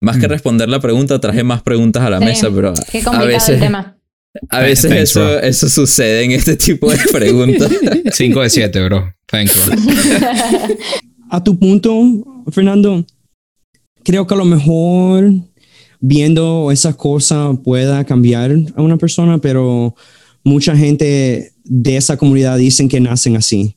más que responder la pregunta, traje más preguntas a la Sí, mesa, pero Qué a el veces, tema. a veces Thanks, eso, eso sucede en este tipo de preguntas. 5 de 7, bro. Thanks, bro. A tu punto, Fernando, creo que a lo mejor viendo esas cosas pueda cambiar a una persona, pero mucha gente de esa comunidad dicen que nacen así.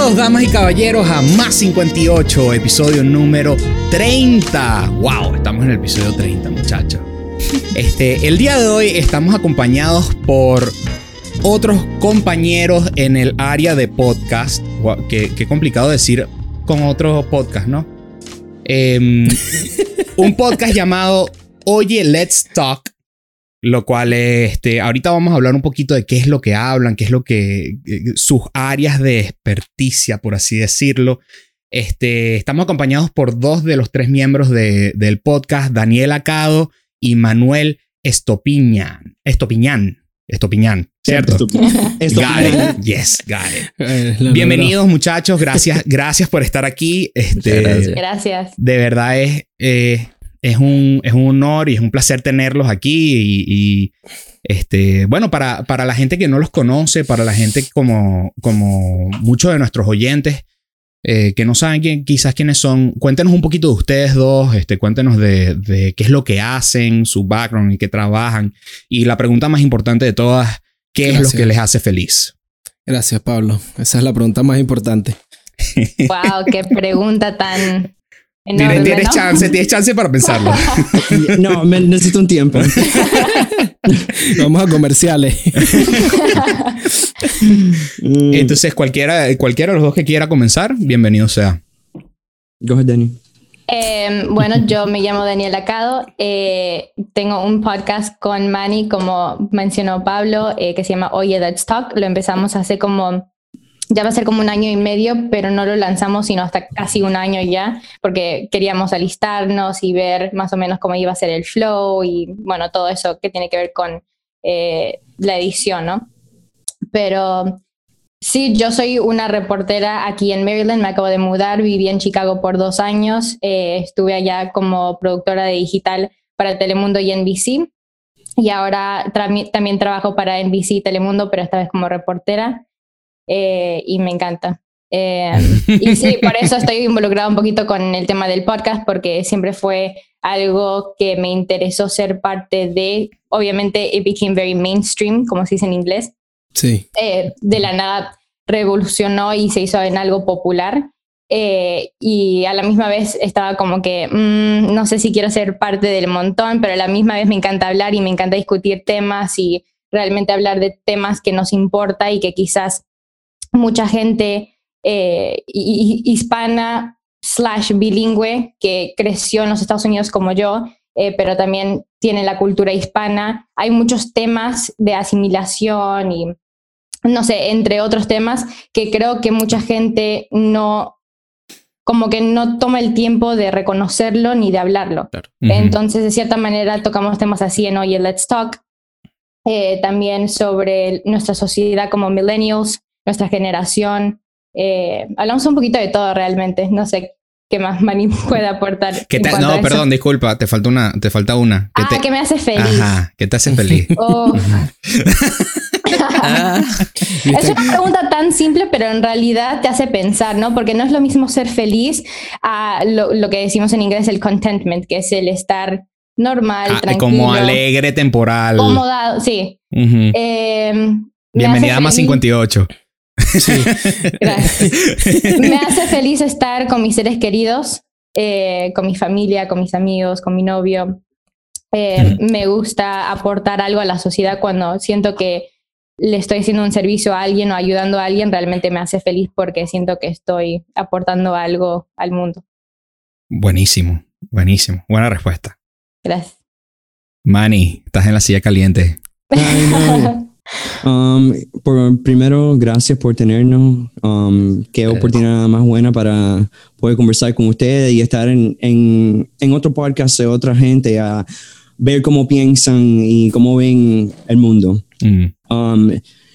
Damas y caballeros, a Más 58, episodio número 30. ¡Wow! Estamos en el episodio 30, muchachos. Este, el día de hoy estamos acompañados por otros compañeros en el área de podcast. Qué, complicado decir con otros podcast, ¿no? Em, un podcast llamado Oye, Let's Talk. Lo cual, este, ahorita vamos a hablar un poquito de qué es lo que hablan, qué es lo que, eh, sus áreas de experticia, por así decirlo. Este, estamos acompañados por dos de los tres miembros de- del podcast, Daniel Acado y Manuel Estopiñán. Estopiñán. Estopiñán, ¿cierto? Esto- Got it. Yes, got it. Eh, Bienvenidos, muchachos. Gracias, gracias por estar aquí. Este. Gracias. de verdad es, eh, es, un, es un honor y es un placer tenerlos aquí. Y, y, este, bueno, para, para la gente que no los conoce, para la gente como, como muchos de nuestros oyentes eh, que no saben quién, quizás quiénes son, cuéntenos un poquito de ustedes dos, este, cuéntenos de, de qué es lo que hacen, su background y qué trabajan. Y la pregunta más importante de todas, ¿qué es lo Gracias. que les hace feliz? Gracias, Pablo. Esa es la pregunta más importante. Wow, qué pregunta tan Tienes, enorme, tienes ¿no? chance, tienes chance para pensarlo. No, me- necesito un tiempo. Vamos a comerciales. Entonces, cualquiera, cualquiera de los dos que quiera comenzar, bienvenido sea. Go ahead, Danny. Eh, bueno, yo me llamo Daniela Cado. eh, tengo un podcast con Manny, como mencionó Pablo, eh, que se llama Oye, Let's Talk. Lo empezamos hace como, ya va a ser como un año y medio, pero no lo lanzamos sino hasta casi un año ya, porque queríamos alistarnos y ver más o menos cómo iba a ser el flow y bueno, todo eso que tiene que ver con eh, la edición, ¿no? Pero Sí, yo soy una reportera aquí en Maryland, me acabo de mudar, viví en Chicago por dos años, eh, estuve allá como productora de digital para Telemundo y NBC y ahora también trabajo para NBC y Telemundo, pero esta vez como reportera eh, y me encanta. Eh, y sí, por eso estoy involucrada un poquito con el tema del podcast, porque siempre fue algo que me interesó ser parte de, obviamente, it became very mainstream, como se dice en inglés, Sí. eh, de la nada revolucionó y se hizo en algo popular. eh, y a la misma vez estaba como que mm, no sé si quiero ser parte del montón, pero a la misma vez me encanta hablar y me encanta discutir temas y realmente hablar de temas que nos importa y que quizás mucha gente eh, hi- hi- hispana slash bilingüe que creció en los Estados Unidos como yo, eh, pero también tiene la cultura hispana. Hay muchos temas de asimilación y, no sé, entre otros temas que creo que mucha gente no, como que no toma el tiempo de reconocerlo ni de hablarlo. Entonces, de cierta manera, tocamos temas así en Oye, Let's Talk. Eh, también sobre nuestra sociedad como millennials, nuestra generación. Eh, hablamos un poquito de todo realmente, no sé qué más Mani puede aportar. No, perdón, disculpa, te falta una, te falta una. Ah, que me hace feliz. Ajá, que te hace feliz. Oh. Ah, es una pregunta tan simple, pero en realidad te hace pensar, ¿no? Porque no es lo mismo ser feliz a lo, que decimos en inglés el contentment, que es el estar normal, ah, tranquilo. Como alegre temporal. Acomodado, sí. Uh -huh. eh, Bienvenida a más 58. Sí. Gracias. Me hace feliz estar con mis seres queridos, eh, con mi familia, con mis amigos, con mi novio. Eh, me gusta aportar algo a la sociedad cuando siento que le estoy haciendo un servicio a alguien o ayudando a alguien, realmente me hace feliz porque siento que estoy aportando algo al mundo. Buenísimo, buenísimo. Buena respuesta. Gracias. Manny, estás en la silla caliente. Um, por, primero, gracias por tenernos. Um, qué oportunidad más buena para poder conversar con ustedes y estar en, en, en otro podcast de otra gente. Ah, ver cómo piensan y cómo ven el mundo. Mm. Um,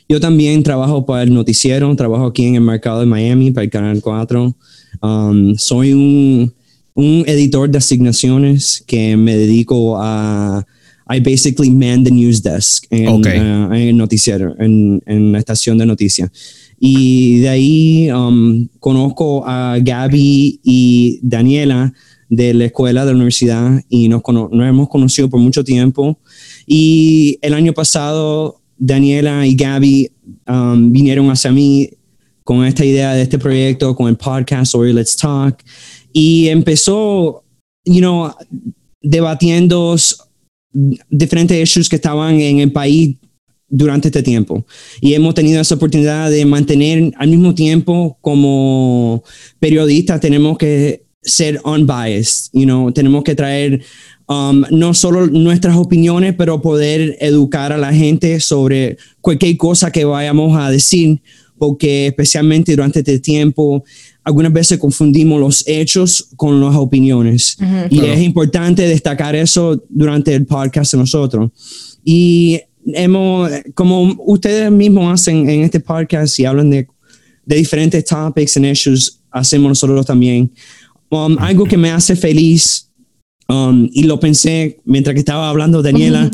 yo también trabajo para el noticiero, trabajo aquí en el mercado de Miami, para el Canal 4. Um, soy un, un editor de asignaciones que me dedico a... I basically man the news desk en, Ok. uh, en noticiero, en, en la estación de noticias. Y de ahí um, conozco a Gaby y Daniela de la escuela de la universidad y nos, cono- nos hemos conocido por mucho tiempo. Y el año pasado, Daniela y Gaby um, vinieron hacia mí con esta idea de este proyecto, con el podcast Hoy Let's Talk. Y empezó, you know, debatiendo diferentes issues que estaban en el país durante este tiempo. Y hemos tenido esa oportunidad de mantener al mismo tiempo como periodistas, tenemos que ser unbiased, you know, tenemos que traer um, no solo nuestras opiniones, pero poder educar a la gente sobre cualquier cosa que vayamos a decir, porque especialmente durante este tiempo, algunas veces confundimos los hechos con las opiniones. Y Claro. es importante destacar eso durante el podcast de nosotros. Y hemos, como ustedes mismos hacen en este podcast y hablan de, de diferentes topics and issues, hacemos nosotros también. Um, algo que me hace feliz, um, y lo pensé mientras que estaba hablando Daniela,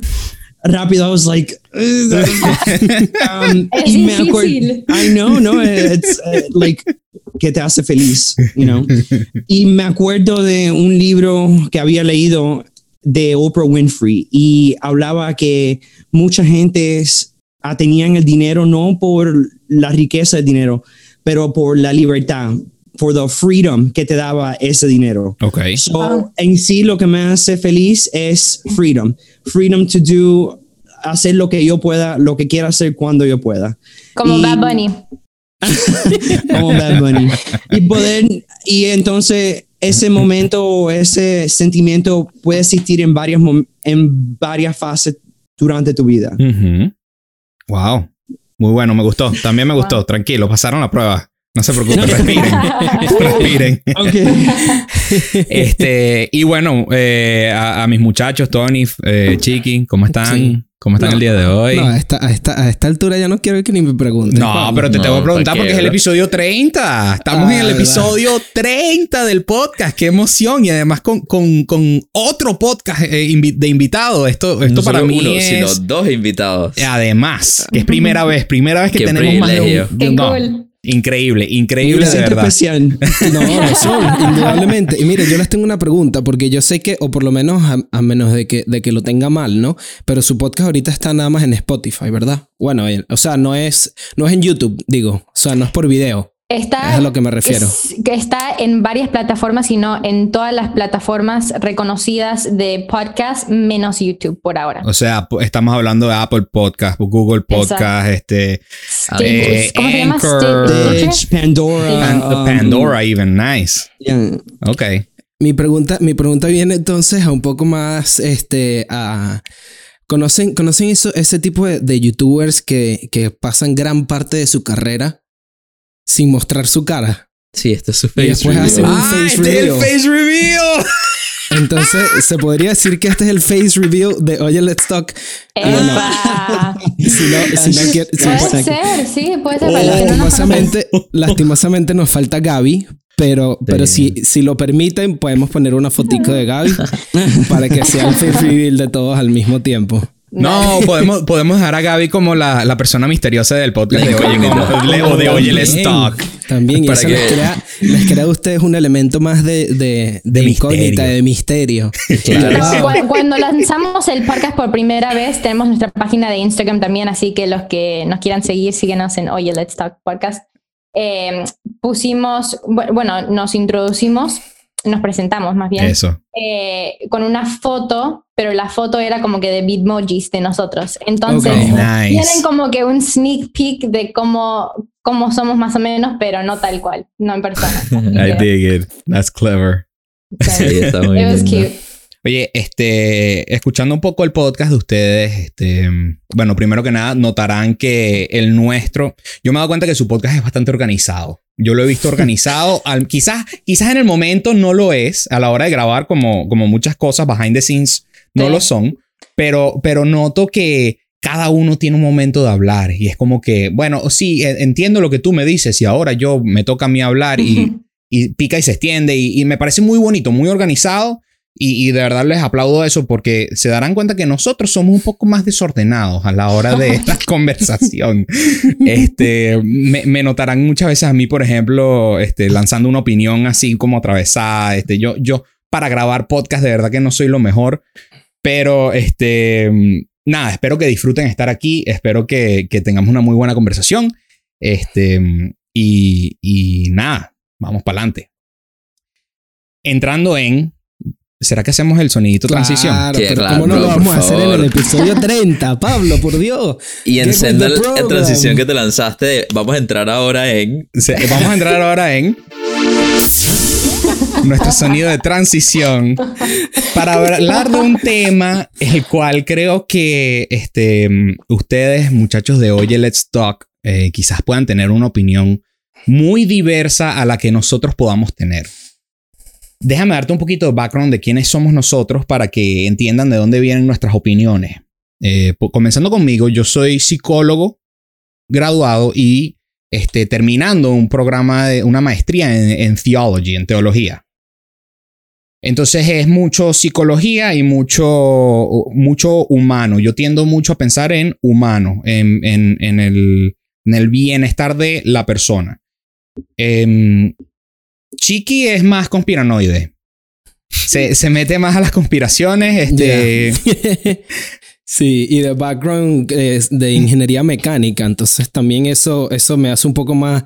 rápido, I was like, um, Es y me difícil. I know, no, it's uh, like que te hace feliz, you know. Y me acuerdo de un libro que había leído de Oprah Winfrey y hablaba que mucha gente ah, tenían el dinero no por la riqueza del dinero, pero por la libertad, por the freedom que te daba ese dinero. Ok. So, en sí lo que me hace feliz es freedom. Freedom to do, hacer lo que yo pueda, lo que quiera hacer cuando yo pueda. Como Y- Bad Bunny. como Bad Bunny. Y poder, y entonces ese momento, ese sentimiento puede existir en varias, en varias fases durante tu vida. Wow. Muy bueno, me gustó. También me gustó. Tranquilo, pasaron la prueba. No se preocupen, respiren. respiren. Ok. Este, y bueno, eh, a, a mis muchachos, Tony, eh, Chiqui, ¿cómo están? Sí. ¿Cómo están No, el día de hoy? No, a esta, a, esta, a esta altura ya no quiero que ni me pregunten. No, pero te No, tengo que preguntar ¿para porque es el episodio 30. Estamos Ah, en el ¿verdad? episodio 30 del podcast. Qué emoción. Y además con, con, con otro podcast eh, de invitado. Esto, esto no para solo mí uno, es... sino dos invitados. Además, que es primera vez, primera vez que Qué tenemos más de un... Qué no, cool. Increíble, increíble de verdad. especial. No, son, indudablemente. Y mire, yo les tengo una pregunta, porque yo sé que, o por lo menos a, a menos de que, de que lo tenga mal, ¿no? Pero su podcast ahorita está nada más en Spotify, ¿verdad? Bueno, eh, o sea, no es, no es en YouTube, digo. O sea, no es por video. Está, Es a lo que me refiero. es- que está en varias plataformas, sino en todas las plataformas reconocidas de podcast, menos YouTube por ahora. O sea, estamos hablando de Apple Podcast, Google Podcast, este, Stitch- ¿Cómo se llama? Anchor. Stitcher. Stitch, Pandora. Pan- um, Pandora even, nice. yeah. Ok. Mi pregunta, mi pregunta viene entonces a un poco más, este, a... ¿Conocen, conocen eso, ese tipo de, de youtubers que, que pasan gran parte de su carrera sin mostrar su cara? Sí, esto es su Y face después review. hacen un Ah, face este es el reveal. face reveal. Entonces, se podría decir que este es el face review de Oye, Let's Talk. Epa. Si no, si no quiere- si Puede ser, sí, puede ser. conocen. lastimosamente, lastimosamente nos falta Gaby. Pero, pero si, si lo permiten, podemos poner una fotico de Gaby para que sea el face reveal de todos al mismo tiempo. No, podemos, podemos dejar a Gaby como la, la persona misteriosa del podcast de hoy. incógnita. como- de- o de Oye, Let's También, Talk. También, y eso que- les, crea, les crea a ustedes un elemento más de, de, de, De incógnita, misterio. de misterio. Claro. Cuando lanzamos el podcast por primera vez, tenemos nuestra página de Instagram también, así que los que nos quieran seguir, síguenos en Oye, Let's Talk Podcast. Eh, pusimos, bu- bueno, nos introducimos, nos presentamos más bien, Eso. eh, con una foto, pero la foto era como que de Bitmojis de nosotros. Entonces. Nice. tienen como que un sneak peek de cómo, cómo somos más o menos, pero no tal cual, no en persona. I dig it. That's clever. Sí, está muy It was cute. Oye, este, escuchando un poco el podcast de ustedes, este, bueno, primero que nada, notarán que el nuestro, yo me he dado cuenta que su podcast es bastante organizado. Yo lo he visto organizado, al- quizás, quizás en el momento no lo es, a la hora de grabar como, como muchas cosas behind the scenes, no Sí. lo son, pero, pero noto que cada uno tiene un momento de hablar y es como que, bueno, sí, e- entiendo lo que tú me dices y ahora yo me toca a mí hablar y, y pica y se extiende y, y me parece muy bonito, muy organizado y, y de verdad les aplaudo eso porque se darán cuenta que nosotros somos un poco más desordenados a la hora de esta conversación. Este, me, me notarán muchas veces a mí, por ejemplo, este, lanzando una opinión así como atravesada. Este, yo, yo para grabar podcast de verdad que no soy lo mejor, pero este, nada, espero que disfruten estar aquí, espero que, que tengamos una muy buena conversación. Este, y, y nada, vamos para adelante. Entrando en, ¿será que hacemos el sonidito transición? Claro, Que pero claro, ¿cómo no lo vamos a hacer en el episodio 30? Pablo, por Dios. Y Get en with senda the en program. transición que te lanzaste, vamos a entrar ahora en. Vamos a entrar ahora en nuestro sonido de transición para hablar de un tema el cual creo que este, ustedes, muchachos de Oye Let's Talk, eh, quizás puedan tener una opinión muy diversa a la que nosotros podamos tener. Déjame darte un poquito de background de quiénes somos nosotros para que entiendan de dónde vienen nuestras opiniones. Eh, comenzando conmigo, yo soy psicólogo graduado y este, terminando un programa de una maestría en, en theology, en teología. Entonces es mucho psicología y mucho, mucho humano. Yo tiendo mucho a pensar en humano, en, en, en el, en el bienestar de la persona. Em, Chiqui es más conspiranoide. Se, se mete más a las conspiraciones. Este, Sí, y de background es de ingeniería mecánica, entonces también eso, eso me hace un poco más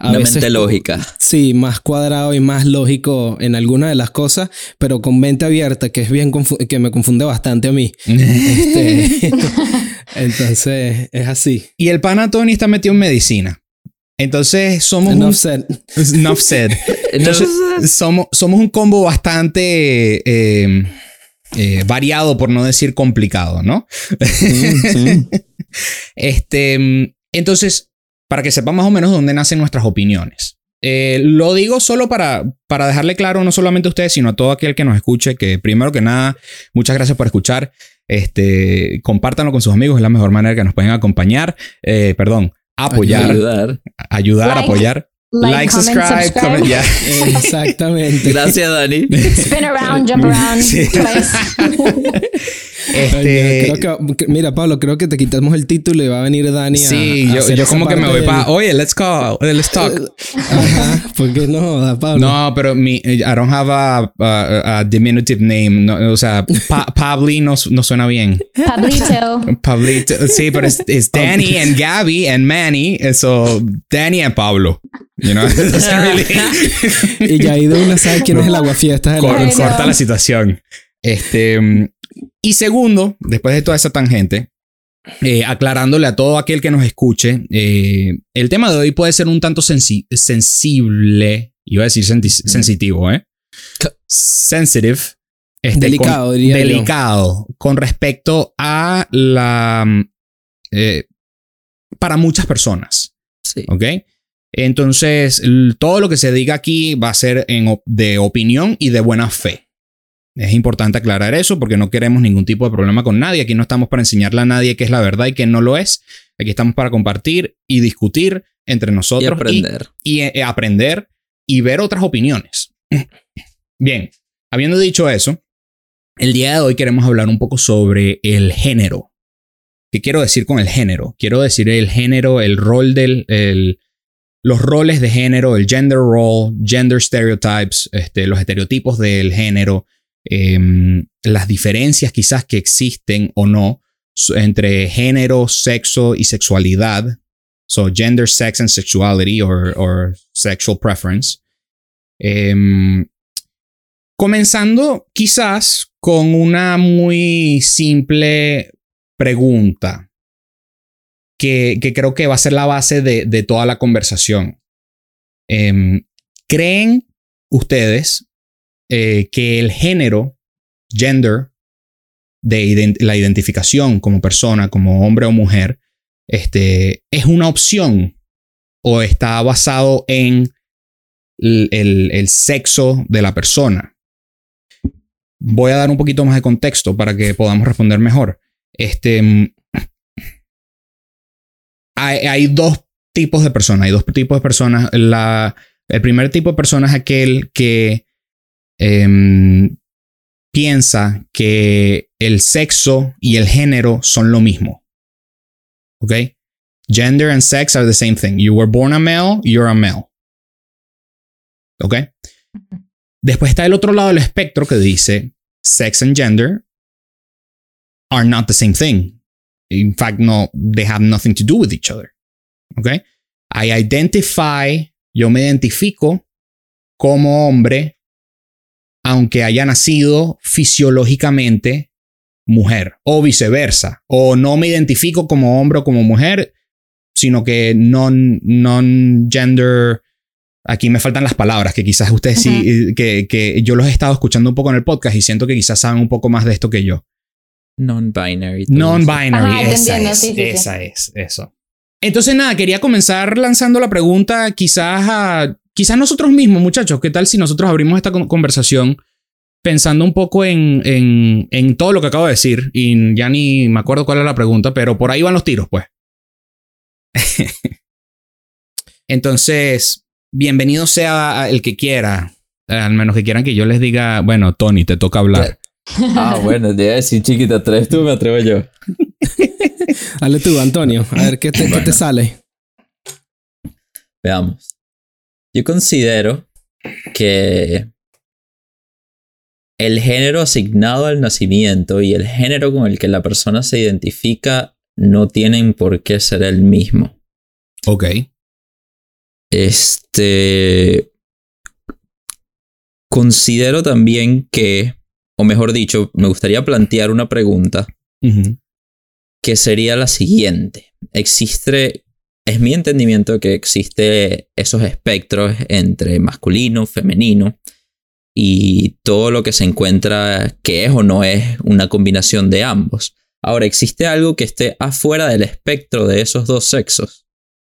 a Una veces mente lógica. Sí, más cuadrado y más lógico en alguna de las cosas, pero con mente abierta, que es bien que me confunde bastante a mí. Este, entonces es así. Y el pana Tony está metido en medicina. Entonces somos Enough un said. Enough said. Entonces, somos, somos un combo bastante eh, eh, variado, por no decir complicado, ¿no? Este, entonces, para que sepan más o menos dónde nacen nuestras opiniones. Eh, lo digo solo para, para dejarle claro no solamente a ustedes, sino a todo aquel que nos escuche, que primero que nada, muchas gracias por escuchar. Este, compártanlo con sus amigos, es la mejor manera que nos pueden acompañar. Eh, perdón, apoyar, Ayudar. ayudar, Like, apoyar. Like, subscribe, comment, yeah. Exactamente. Gracias, Dani. Spin around, jump around, Sí. Este, Creo que- mira, Pablo, creo que te quitamos el título y va a venir Dani a. sí, a yo, hacer yo como que me voy del- para, oye, let's go, let's talk. Ajá, ¿por qué no, Pablo? No, pero mi, I don't have a, a- a diminutive name. No, o sea, pa, Pabli no, no suena bien. Pablito. Pablito, sí, pero es, Danny and Gabby and Manny. So, Danny and Pablo. You know, it doesn't really- Y ya ahí de una sabe quién es el aguafiestas la Cor- no. corta la situación. Este, mm, y segundo, después de toda esa tangente, eh, aclarándole a todo aquel que nos escuche, eh, el tema de hoy puede ser un tanto sensi- sensible, iba a decir sensitivo, ¿eh? Sensitive. este, Delicado, con- diría yo. Delicado con respecto a la... mm, eh, para muchas personas. Sí. ¿Ok? Entonces, todo lo que se diga aquí va a ser en de opinión y de buena fe. Es importante aclarar eso porque no queremos ningún tipo de problema con nadie. Aquí no estamos para enseñarle a nadie qué es la verdad y qué no lo es. Aquí estamos para compartir y discutir entre Y nosotros aprender. y, eh, aprender y ver otras opiniones. Bien, habiendo dicho eso, el día de hoy queremos hablar un poco sobre el género. ¿Qué quiero decir con el género? Quiero decir el género, el rol del, el- los roles de género, el gender role, gender stereotypes, este, los estereotipos del género, em, las diferencias quizás que existen o no entre género, sexo y sexualidad. So, gender, sex and sexuality or, or sexual preference. Em, comenzando quizás con una muy simple pregunta que, creo que va a ser la base de, toda la conversación. Em, ¿Creen ustedes eh, que el género, gender, de la identificación como persona, como hombre o mujer, este, es una opción o está basado en el, el- sexo de la persona? voy a dar un poquito más de contexto para que podamos responder mejor. Este, hay, hay dos tipos de personas. Hay dos tipos de personas. La, el primer tipo de persona es aquel que em, piensa que el sexo y el género son lo mismo. ¿Ok? Gender and sex are the same thing. You were born a male, you're a male. ¿Ok? Después está el otro lado del espectro que dice sex and gender are not the same thing. In fact, no, they have nothing to do with each other. ¿Ok? I identify, yo me identifico como hombre, aunque haya nacido fisiológicamente mujer, o viceversa. O no me identifico como hombre o como mujer, sino que non, non-gender. Aquí me faltan las palabras, que quizás ustedes sí, que, que yo los he estado escuchando un poco en el podcast y siento que quizás saben un poco más de esto que yo. Non-binary. Non-binary, esa entiendo, es, sí, sí, sí. esa es, eso. Entonces, nada, quería comenzar lanzando la pregunta, quizás a, quizás nosotros mismos, muchachos, ¿qué tal si nosotros abrimos esta con- conversación pensando un poco en, en, en todo lo que acabo de decir? Y ya ni me acuerdo cuál era la pregunta, pero por ahí van los tiros, pues. Entonces, bienvenido sea el que quiera, al menos que quieran que yo les diga, bueno, Tony, te toca hablar. Ah, bueno, te iba a decir chiquita, ¿atreves tú? Me atrevo yo. Dale tú, Antonio. A ver qué te, qué te sale. Veamos. Yo considero que el género asignado al nacimiento y el género con el que la persona se identifica no tienen por qué ser el mismo. Ok. Este. Considero también que, o mejor dicho, me gustaría plantear una pregunta que sería la siguiente. Existe, es mi entendimiento que existe esos espectros entre masculino, femenino y todo lo que se encuentra que es o no es una combinación de ambos. Ahora, ¿existe algo que esté afuera del espectro de esos dos sexos?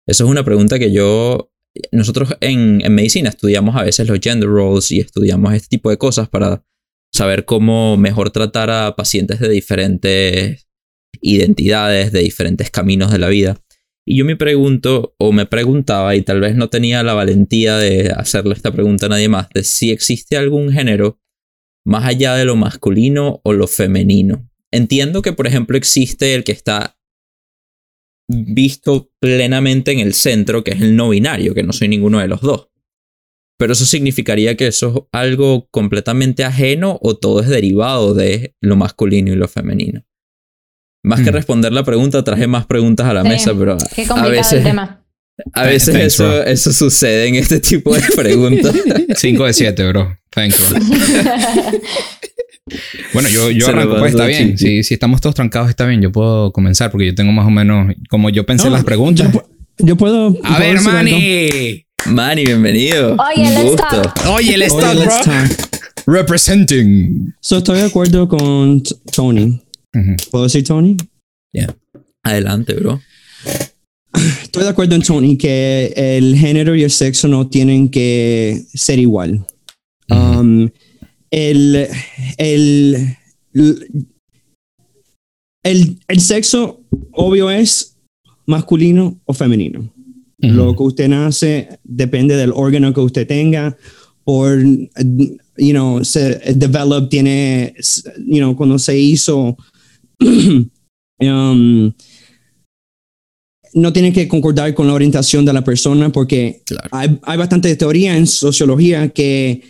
Eso es una pregunta que yo... Nosotros en, en medicina estudiamos a veces los gender roles y estudiamos este tipo de cosas para saber cómo mejor tratar a pacientes de diferentes identidades, de diferentes caminos de la vida. Y yo me pregunto, o me preguntaba, y tal vez no tenía la valentía de hacerle esta pregunta a nadie más, de si existe algún género más allá de lo masculino o lo femenino. Entiendo que, por ejemplo, existe el que está visto plenamente en el centro, que es el no binario, que no soy ninguno de los dos. Pero eso significaría que eso es algo completamente ajeno o todo es derivado de lo masculino y lo femenino. Más que Mm. responder la pregunta, traje más preguntas a la Sí, mesa, pero Qué a complicado veces, el tema. a veces Thanks, eso, sucede en este tipo de preguntas. 5 de 7, bro. Thanks, bro. Bueno, yo, yo arranco, pues está bien. Si, si estamos todos trancados, está bien. Yo puedo comenzar porque yo tengo más o menos, como yo pensé en No, las preguntas. Yo, yo puedo. A ver? Manny. Manny, bienvenido. Oye, Un let's gusto. talk. Oye, let's Oye, talk, let's bro. talk. Representing. So, estoy de acuerdo con T- Tony. Ujú. ¿Puedo decir Tony? Adelante, bro. Estoy de acuerdo en Tony que el género y el sexo no tienen que ser igual. Um, el, el, el, el sexo, obvio, es masculino o femenino. Lo que usted nace depende del órgano que usted tenga. Por, you know, se develop, tiene, you know, cuando se hizo, um, no tiene que concordar con la orientación de la persona porque Claro. hay, hay bastante teoría en sociología que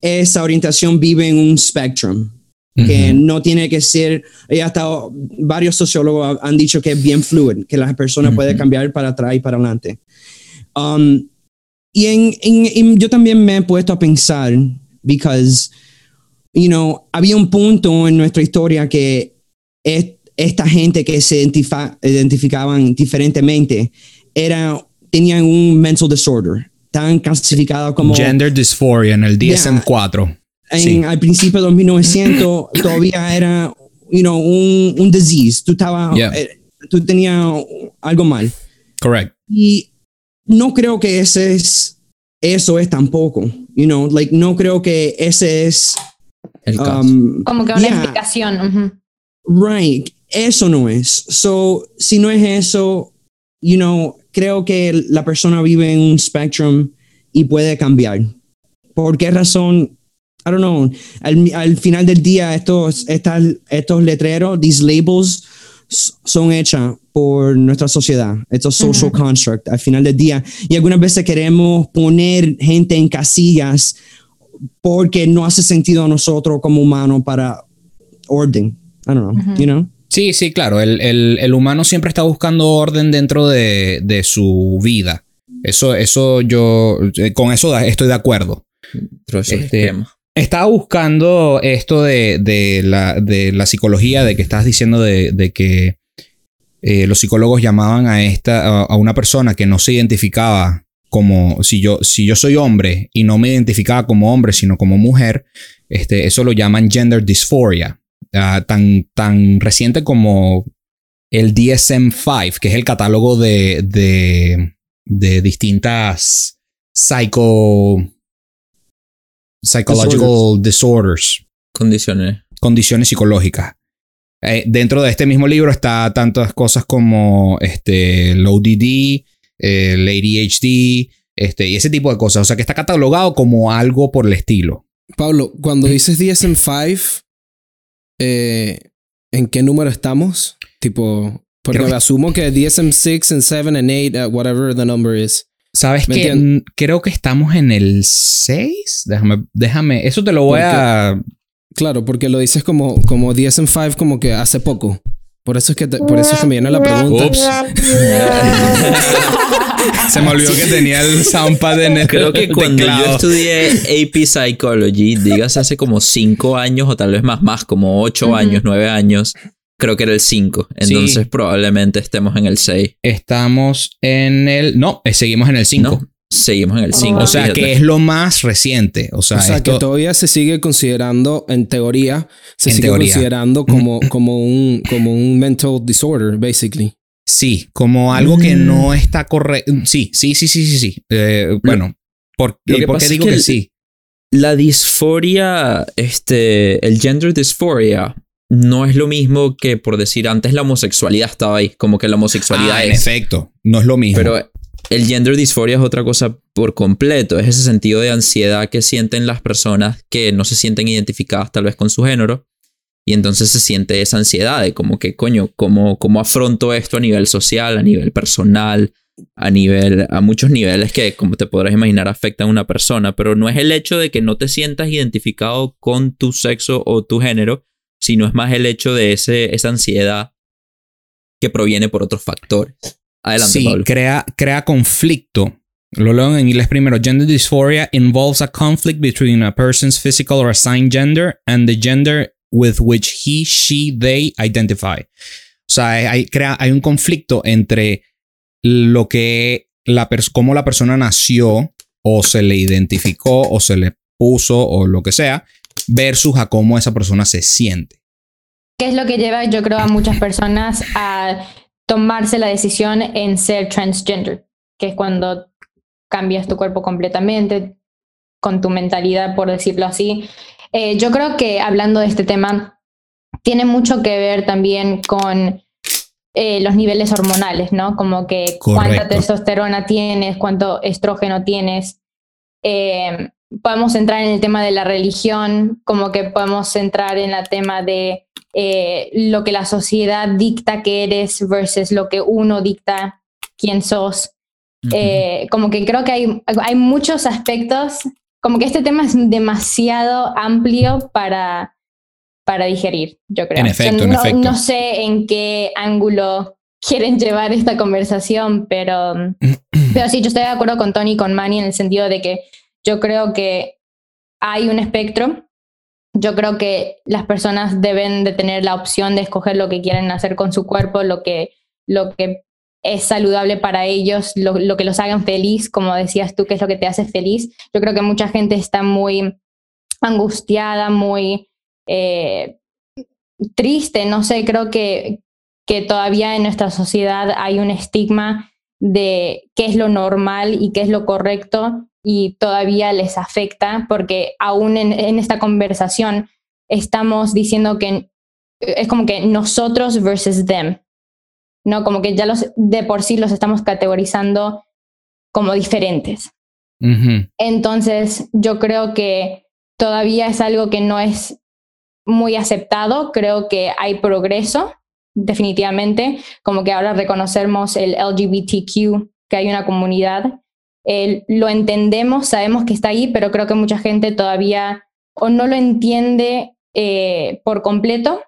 esa orientación vive en un spectrum, que no tiene que ser, y hasta varios sociólogos han dicho que es bien fluid, que la persona puede Ujú. cambiar para atrás y para adelante. Um, y en, en- en- yo también me he puesto a pensar, because, you know, había un punto en nuestra historia que es- esta gente que se identificaban diferentemente era, tenían un mental disorder, tan clasificado como Gender dysphoria en el DSM-4. en, sí. al principio de 1900 todavía era, you know, un, un disease. Tú, estaba, Yeah. eh, tú tenías algo mal. Correct. Y no creo que ese es, eso es tampoco, you know, like, no creo que ese es El um, Como que una Yeah. explicación. Right. Eso no es. So, si no es eso, you know, creo que la persona vive en un spectrum y puede cambiar. ¿Por qué razón? I don't know. Al, al final del día, estos, estas, estos letreros, these labels, son hechas por nuestra sociedad. Estos social construct al final del día. Y algunas veces queremos poner gente en casillas porque no hace sentido a nosotros como humanos para orden. I don't know, you know? Sí, sí, claro. El, el- el humano siempre está buscando orden dentro de, de su vida. Eso, eso yo, eh, con eso estoy de acuerdo. Este. Estaba buscando esto de, de la, de la psicología, de que estás diciendo de, de que eh, los psicólogos llamaban a, esta, a, una persona que no se identificaba como, si yo, si yo soy hombre y no me identificaba como hombre, sino como mujer, este, eso lo llaman gender dysphoria. Ah, tan, tan reciente como el DSM-5, que es el catálogo de, de, de distintas psycho, psychological disorders, Condiciones. condiciones psicológicas. Eh, dentro de este mismo libro está tantas cosas como este, el ODD, el ADHD, este, y ese tipo de cosas. O sea que está catalogado como algo por el estilo. Pablo, cuando dices DSM-5, eh, ¿en qué número estamos? Tipo, porque Creo que- asumo que DSM-6 and 7 and 8, uh, whatever the number is. ¿Sabes qué? entiendo. Creo que estamos en el 6. Déjame, déjame. Eso te lo voy a. Claro, porque lo dices como, como DSM-5 como que hace poco. Por eso es que, te- por eso es que me viene la pregunta. Ups. Se me olvidó que tenía el soundpad en el Creo que cuando yo teclado. estudié AP Psychology, digas hace como 5 años o tal vez más, más, como 8 Ujú. años, 9 años, creo que era el 5. Entonces Sí. probablemente estemos en el 6. Estamos en el. No, eh, seguimos en el 5. ¿no? Seguimos en el 5. O sea, que es lo más reciente. O sea, O sea, esto- que todavía se sigue considerando, en teoría, se En sigue teoría. considerando como, como, un, como un mental disorder, basically. sí, como algo que Mm. no está correcto. Sí, sí, sí, sí, sí, sí. Eh, bueno, ¿por, lo que ¿por pasa qué es digo que que, el- sí? La disforia, este, el gender dysphoria, no es lo mismo que por decir antes la homosexualidad estaba ahí, como que la homosexualidad Ah, en es. efecto, no es lo mismo. Pero el gender dysphoria es otra cosa por completo. Es ese sentido de ansiedad que sienten las personas que no se sienten identificadas tal vez con su género. Y entonces se siente esa ansiedad de como que, coño, ¿cómo, cómo afronto esto a nivel social, a nivel personal, a nivel, a muchos niveles que, como te podrás imaginar, afectan a una persona. Pero no es el hecho de que no te sientas identificado con tu sexo o tu género, sino es más el hecho de ese, esa ansiedad que proviene por otros factores. Adelante, sí, Pablo. crea, crea conflicto. Lo leo en inglés primero. Gender dysphoria involves a conflict between a person's physical or assigned gender and the gender with which he, she, they identify. O sea, hay, crea, hay un conflicto entre lo que la pers- cómo la persona nació o se le identificó o se le puso o lo que sea versus a cómo esa persona se siente. ¿Qué es lo que lleva, yo creo, a muchas personas a tomarse la decisión en ser transgender? Que es cuando cambias tu cuerpo completamente con tu mentalidad, por decirlo así. Eh, yo creo que hablando de este tema, tiene mucho que ver también con eh, los niveles hormonales, ¿no? Como que cuánta testosterona tienes, cuánto estrógeno tienes. Eh, podemos entrar en el tema de la religión, como que podemos entrar en el tema de eh, lo que la sociedad dicta que eres versus lo que uno dicta quién sos. Eh, como que creo que hay, hay muchos aspectos, como que este tema es demasiado amplio para, para digerir, yo creo. En O sea, efecto, en no, efecto. no sé en qué ángulo quieren llevar esta conversación, pero, pero sí, yo estoy de acuerdo con Tony y con Manny en el sentido de que yo creo que hay un espectro. Yo creo que las personas deben de tener la opción de escoger lo que quieren hacer con su cuerpo, lo que, lo que es saludable para ellos, lo, lo que los hagan feliz, como decías tú, que es lo que te hace feliz. Yo creo que mucha gente está muy angustiada, muy eh, triste, no sé, creo que, que todavía en nuestra sociedad hay un estigma de qué es lo normal y qué es lo correcto y todavía les afecta porque aún en, en esta conversación estamos diciendo que es como que nosotros versus them, ¿no? Como que ya los, de por sí los estamos categorizando como diferentes. Entonces, yo creo que todavía es algo que no es muy aceptado, creo que hay progreso, definitivamente, como que ahora reconocemos el LGBTQ, que hay una comunidad, lo entendemos, sabemos que está ahí, pero creo que mucha gente todavía o no lo entiende eh, por completo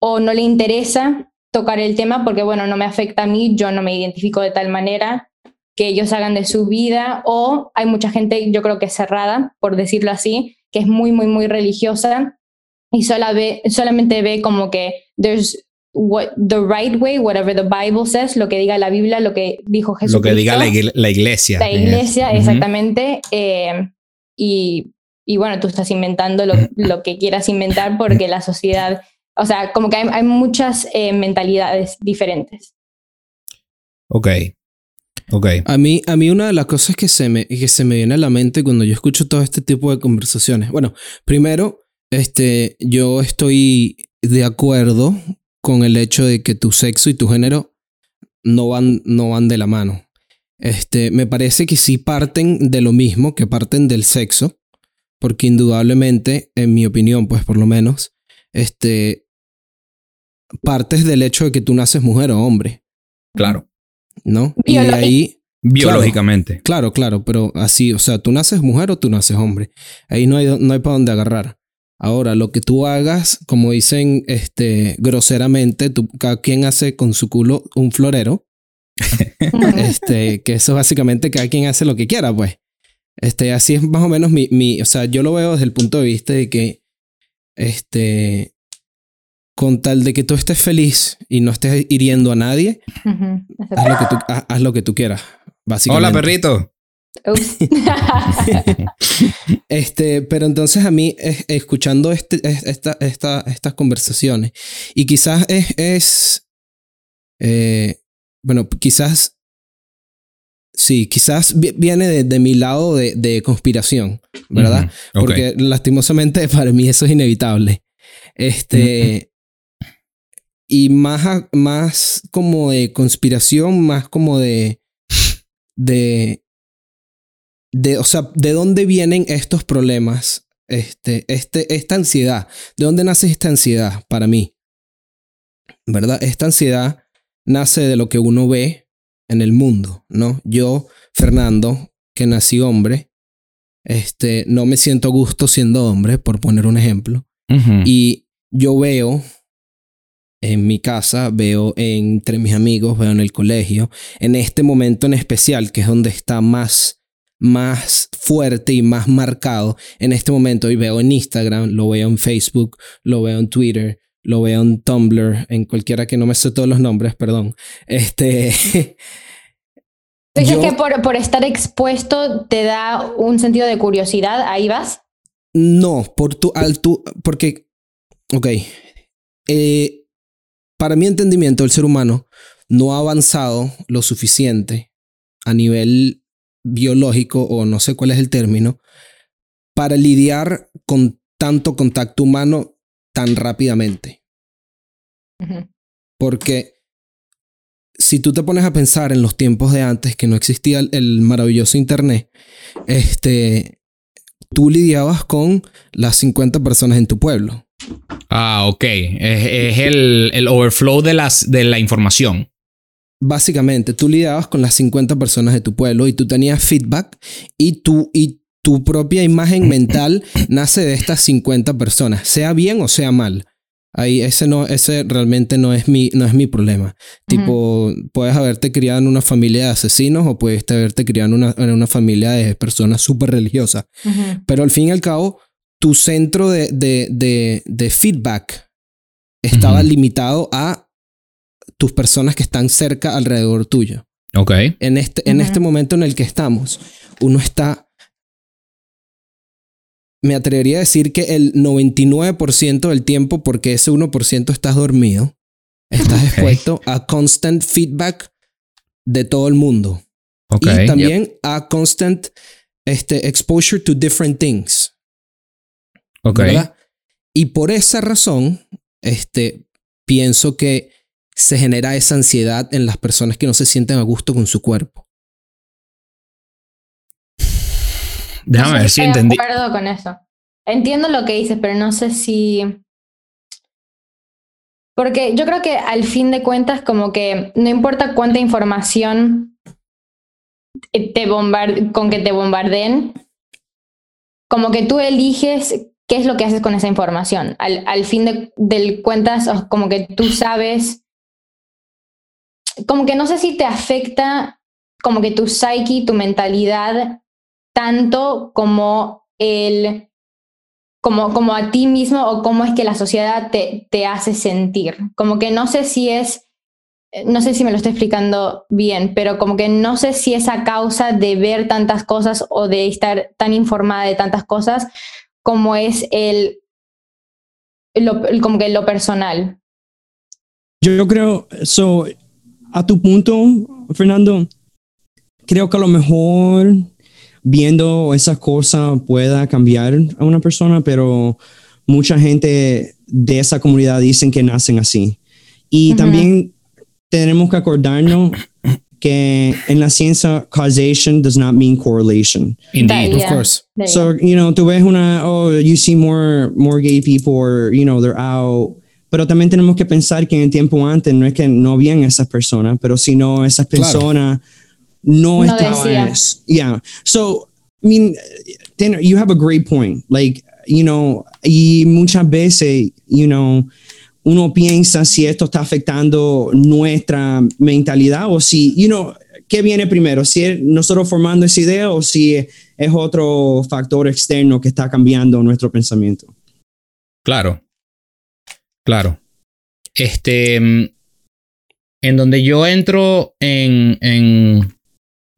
o no le interesa tocar el tema porque, bueno, no me afecta a mí, yo no me identifico de tal manera que ellos hagan de su vida o hay mucha gente, yo creo que cerrada, por decirlo así, que es muy, muy, muy religiosa y sola ve, solamente ve como que there's what, the right way, whatever the Bible says, lo que diga la Biblia, lo que dijo Jesús. Lo que diga la, iglesia. La iglesia, exactamente. Eh, y, y, bueno, tú estás inventando lo, lo, que quieras inventar porque la sociedad, o sea, como que hay, hay muchas eh, mentalidades diferentes. Ok. Ok. A mí, a mí una de las cosas que se, me, que se me viene a la mente cuando yo escucho todo este tipo de conversaciones, bueno, primero, este, yo estoy de acuerdo con el hecho de que tu sexo y tu género no van, no van de la mano. Este, me parece que sí parten de lo mismo, que parten del sexo, porque indudablemente, en mi opinión, pues por lo menos, este, partes del hecho de que tú naces mujer o hombre. Claro. ¿No? Y ahí... Biológicamente. Claro, claro, pero así, o sea, tú naces mujer o tú naces hombre. Ahí no hay, no hay para dónde agarrar. Ahora, lo que tú hagas, como dicen este, groseramente, tú, cada quien hace con su culo un florero. este, que eso básicamente cada quien hace lo que quiera, pues. Este, así es más o menos mi, mi, o sea, yo lo veo desde el punto de vista de que, este, con tal de que tú estés feliz y no estés hiriendo a nadie, haz, lo que tú, haz, lo que tú, quieras, básicamente. Hola, perrito. este, pero entonces a mí, escuchando este, esta, esta, estas conversaciones, y quizás es, es eh, bueno, quizás, sí, quizás viene de, mi lado de, de conspiración, ¿verdad? Porque lastimosamente para mí eso es inevitable. Este, y más, más como de conspiración, más como de, de de, o sea, de dónde vienen estos problemas, este, este, esta ansiedad, de dónde nace esta ansiedad para mí, ¿verdad? Esta ansiedad nace de lo que uno ve en el mundo, ¿no? Yo, Fernando, que nací hombre, este, no me siento a gusto siendo hombre, por poner un ejemplo, y yo veo en mi casa, veo entre mis amigos, veo en el colegio, en este momento en especial, que es donde está más más fuerte y más marcado en este momento. Y veo en Instagram, lo veo en Facebook, lo veo en Twitter, lo veo en Tumblr, en cualquiera que no me sé todos los nombres, perdón. Este. ¿Dices que por, por, estar expuesto te da un sentido de curiosidad? ¿Ahí vas? No, por tu, al tu, porque, ok, eh, para mi entendimiento, el ser humano no ha avanzado lo suficiente a nivel biológico, o no sé cuál es el término, para lidiar con tanto contacto humano tan rápidamente. Porque si tú te pones a pensar en los tiempos de antes que no existía el, maravilloso Internet, este, tú lidiabas con las 50 personas en tu pueblo. Ah, ok. Es, el, el, overflow de, las, de la información básicamente tú lidiabas con las 50 personas de tu pueblo y tú tenías feedback y tú y tu propia imagen mental nace de estas 50 personas, sea bien o sea mal. Ahí ese no ese realmente no es mi no es mi problema. Tipo, puedes haberte criado en una familia de asesinos o puedes haberte criado en una, en una familia de personas súper religiosas. Pero al fin y al cabo, tu centro de, de, de, de feedback estaba limitado a tus personas que están cerca alrededor tuyo. Ok. En este, en este momento en el que estamos, uno está... Me atrevería a decir que el 99% del tiempo, porque ese 1% estás dormido, estás expuesto a constant feedback de todo el mundo. Okay, y también a constant este, exposure to different things. Ok. Y por esa razón, este, pienso que se genera esa ansiedad en las personas que no se sienten a gusto con su cuerpo. Déjame ver si Estoy entendí. de acuerdo con eso. Entiendo lo que dices, pero no sé si. Porque yo creo que al fin de cuentas, como que no importa cuánta información te bombar- con que te bombarden, como que tú eliges qué es lo que haces con esa información. Al, al fin de del cuentas, como que tú sabes, como que no sé si te afecta como que tu psyche, tu mentalidad, tanto como el como, como a ti mismo o cómo es que la sociedad te, te hace sentir. Como que no sé si es, no sé si me lo estoy explicando bien, pero como que no sé si es a causa de ver tantas cosas o de estar tan informada de tantas cosas como es el, como que lo personal. Yo creo, so, a tu punto, Fernando, creo que a lo mejor viendo esas cosas pueda cambiar a una persona, pero mucha gente de esa comunidad dicen que nacen así. Y también tenemos que acordarnos que en la ciencia causation does not mean correlation. Indeed. Of Yeah. course. So, you know, tú ves una, oh, you see more, more gay people or, you know, they're out. Pero también tenemos que pensar que en el tiempo antes no es que no habían esas personas, pero sino esas Claro. personas no, No estaban. Yeah. So, I mean, then you have a great point. Like, you know, y muchas veces, you know, uno piensa si esto está afectando nuestra mentalidad o si, you know, ¿qué viene primero? Si es nosotros formando esa idea o si es otro factor externo que está cambiando nuestro pensamiento. Claro. Claro. Este. mm, En donde yo entro en, en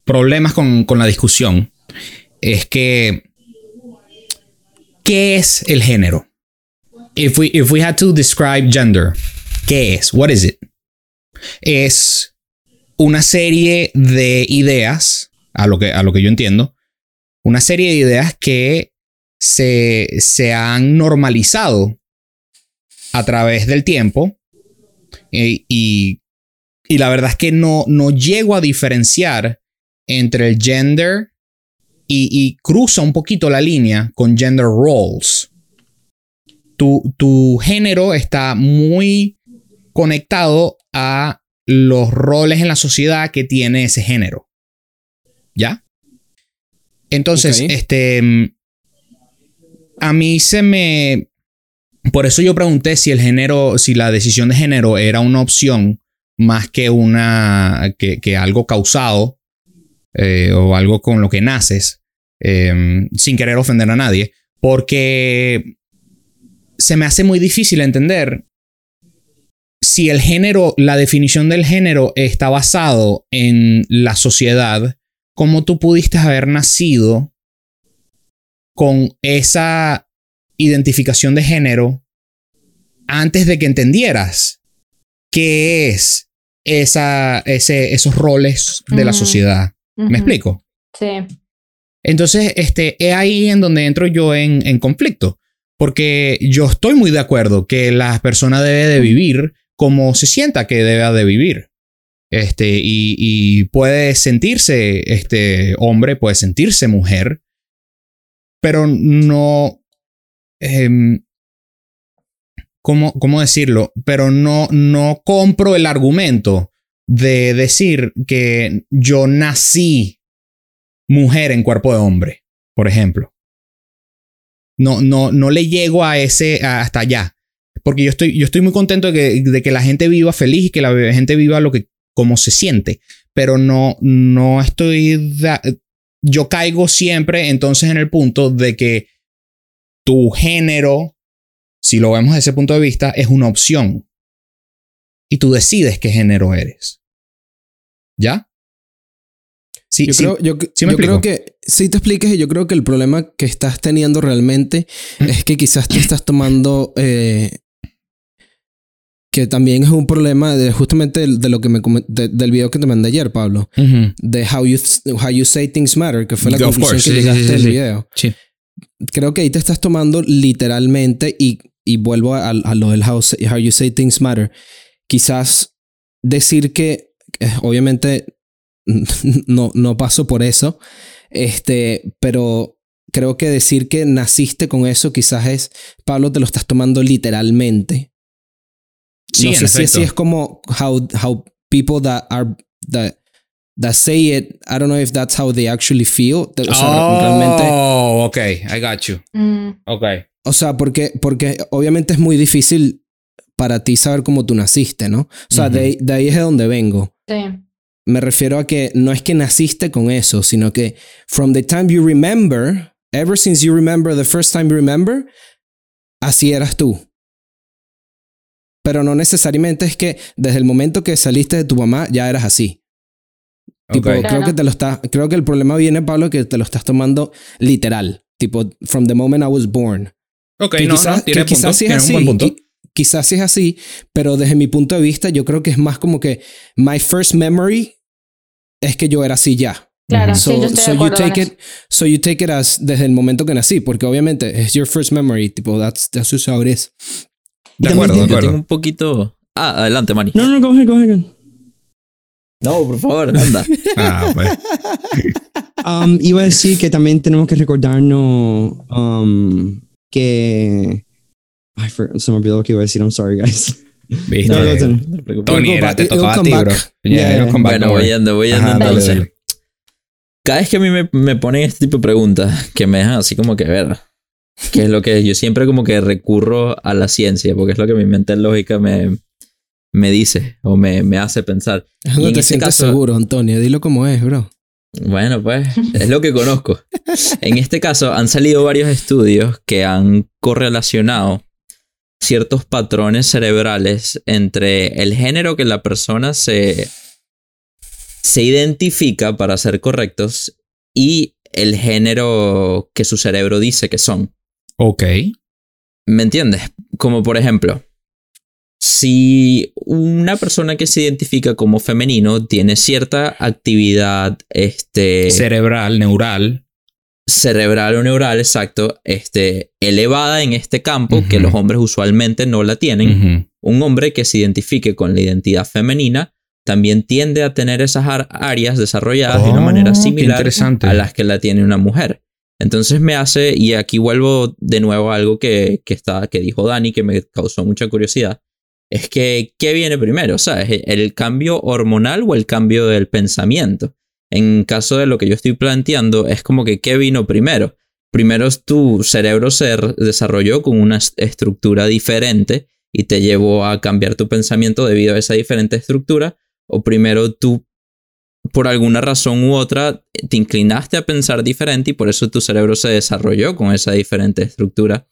problemas con, con la discusión es que. ¿Qué es el género? If we, if we had to describe gender, ¿qué es? What is it? Es una serie de ideas, a lo que, a lo que yo entiendo, una serie de ideas que se, se han normalizado a través del tiempo eh, y, y la verdad es que no, no llego a diferenciar entre el gender y, y cruza un poquito la línea con gender roles. Tu, tu género está muy conectado a los roles en la sociedad que tiene ese género. ¿Ya? Entonces, este. mm, A mí se me. Por eso yo pregunté si el género, si la decisión de género era una opción más que una. que, algo causado eh, o algo con lo que naces, eh, sin querer ofender a nadie, porque se me hace muy difícil entender si el género, la definición del género está basado en la sociedad, cómo tú pudiste haber nacido con esa identificación de género antes de que entendieras qué es esa, ese, esos roles de la sociedad. ¿Me explico? Sí. Entonces, este, es ahí en donde entro yo en, en conflicto. Porque yo estoy muy de acuerdo que la persona debe de vivir como se sienta que debe de vivir. Este, y, y puede sentirse este hombre, puede sentirse mujer, pero no. Em, ¿cómo, ¿Cómo decirlo? Pero no, no compro el argumento de decir que yo nací mujer en cuerpo de hombre, por ejemplo. No, no, no le llego a ese hasta allá. Porque yo estoy, yo estoy muy contento de que, la gente viva feliz y que la gente viva lo que, como se siente. Pero no, no estoy. yo caigo siempre entonces en el punto de que tu género, si lo vemos desde ese punto de vista, es una opción. Y tú decides qué género eres. ¿Ya? Sí, Yo, sí. creo, yo, ¿sí me yo creo que si te explicas y yo creo que el problema que estás teniendo realmente Mm. es que quizás te estás tomando eh, que también es un problema de justamente de, lo que me de- del video que te mandé ayer Pablo de how you how you say things matter que fue la conclusión que llegaste del video Sí. Creo que ahí te estás tomando literalmente y y vuelvo a, a lo del how, how you say things matter, quizás decir que, eh, obviamente, no, no paso por eso, este, pero creo que decir que naciste con eso quizás es, Pablo, te lo estás tomando literalmente. Sí, no sé si es como how, how people that are that, that say it, I don't know if that's how they actually feel. O sea, realmente, Oh, ok, I got you. Mm, Ok. o sea, porque, porque obviamente es muy difícil para ti saber cómo tú naciste, ¿no? O sea, de, ahí- de ahí es de donde vengo. sí. Me refiero a que no es que naciste con eso, sino que from the time you remember, ever since you remember the first time you remember, así eras tú. Pero no necesariamente es que desde el momento que saliste de tu mamá ya eras así. Tipo, creo Claro. que te lo está, creo que el problema viene, Pablo, que te lo estás tomando literal. Tipo, from the moment I was born. Ok, que no, quizás, no, tiene que quizás punto, sí es un así. buen punto. qui- Quizás sí es así, pero desde mi punto de vista, yo creo que es más como que my first memory es que yo era así ya. Claro, So, sí, yo estoy so de you take it, so you take it as desde el momento que nací, porque obviamente es your first memory, tipo that's that's just how it is. De acuerdo, de acuerdo. tengo un poquito. Ah, adelante, Manny. No, no, go ahead, go ahead. No, por favor, anda. Ah, pues. Um, iba a decir que también tenemos que recordarnos um, que. Ay, for- se me olvidó lo que iba a decir. I'm sorry, guys. Viste. No, no, no. Tony, era, te tocaba a ti, bro. Yeah, Yeah, Bueno, voy yendo, voy yendo Ajá, dale, entonces. dale. Cada vez que a mí me, me ponen este tipo de preguntas que me dejan así como que ver, que es lo que yo siempre como que recurro a la ciencia, porque es lo que mi mente lógica me, me dice o me, me hace pensar. Y No en te este sientes caso- seguro, Antonio, dilo como es, bro. Bueno, pues es lo que conozco. En este caso han salido varios estudios que han correlacionado ciertos patrones cerebrales entre el género que la persona se, se identifica para ser correctos y el género que su cerebro dice que son. Ok. ¿Me entiendes? Como por ejemplo, si una persona que se identifica como femenino tiene cierta actividad este, Cerebral, neural. cerebral o neural, exacto, este, elevada en este campo que los hombres usualmente no la tienen, un hombre que se identifique con la identidad femenina también tiende a tener esas áreas desarrolladas de una Oh, manera similar a las que la tiene una mujer. Entonces me hace, y aquí vuelvo de nuevo a algo que, que, está, que dijo Dani, que me causó mucha curiosidad, es que, ¿qué viene primero? ¿Sabes? ¿El cambio hormonal o el cambio del pensamiento? En caso de lo que yo estoy planteando, es como que, ¿qué vino primero? Primero tu cerebro se desarrolló con una est- estructura diferente y te llevó a cambiar tu pensamiento debido a esa diferente estructura, o primero tú por alguna razón u otra te inclinaste a pensar diferente y por eso tu cerebro se desarrolló con esa diferente estructura.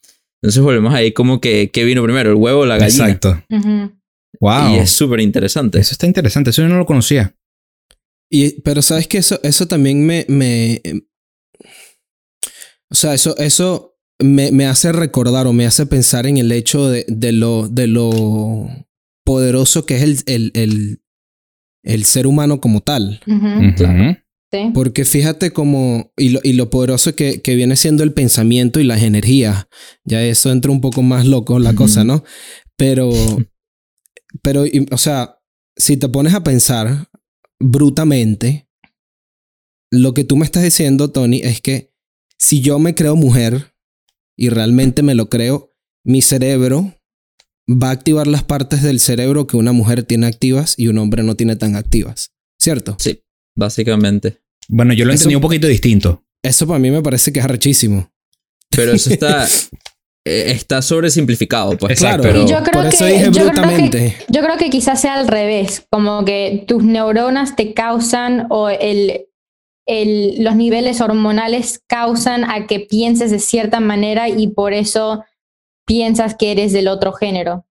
Entonces volvemos ahí como que, ¿qué vino primero? ¿El huevo o la gallina? Exacto. Wow. Y es súper interesante. Eso está interesante. Eso yo no lo conocía. Y, pero sabes que eso, eso también me, me. O sea, eso, eso me, me hace recordar o me hace pensar en el hecho de, de lo, de lo poderoso que es el, el, el, el ser humano como tal. Claro. Sí. Porque fíjate como. Y lo, y lo poderoso que, que viene siendo el pensamiento y las energías. Ya eso entra un poco más loco la cosa, ¿no? Pero. Pero, y- o sea, si te pones a pensar brutamente, lo que tú me estás diciendo, Tony, es que si yo me creo mujer y realmente me lo creo, mi cerebro va a activar las partes del cerebro que una mujer tiene activas y un hombre no tiene tan activas. ¿Cierto? Sí, básicamente. Bueno, yo lo Eso- entendí un poquito distinto. Eso para mí me parece que es arrechísimo. Pero eso está, eh, está sobresimplificado. Pues, Exacto. Pero, Y yo creo por eso que- dije yo creo que- brutamente. Yo creo que quizás sea al revés, como que tus neuronas te causan o el, el, los niveles hormonales causan a que pienses de cierta manera y por eso piensas que eres del otro género.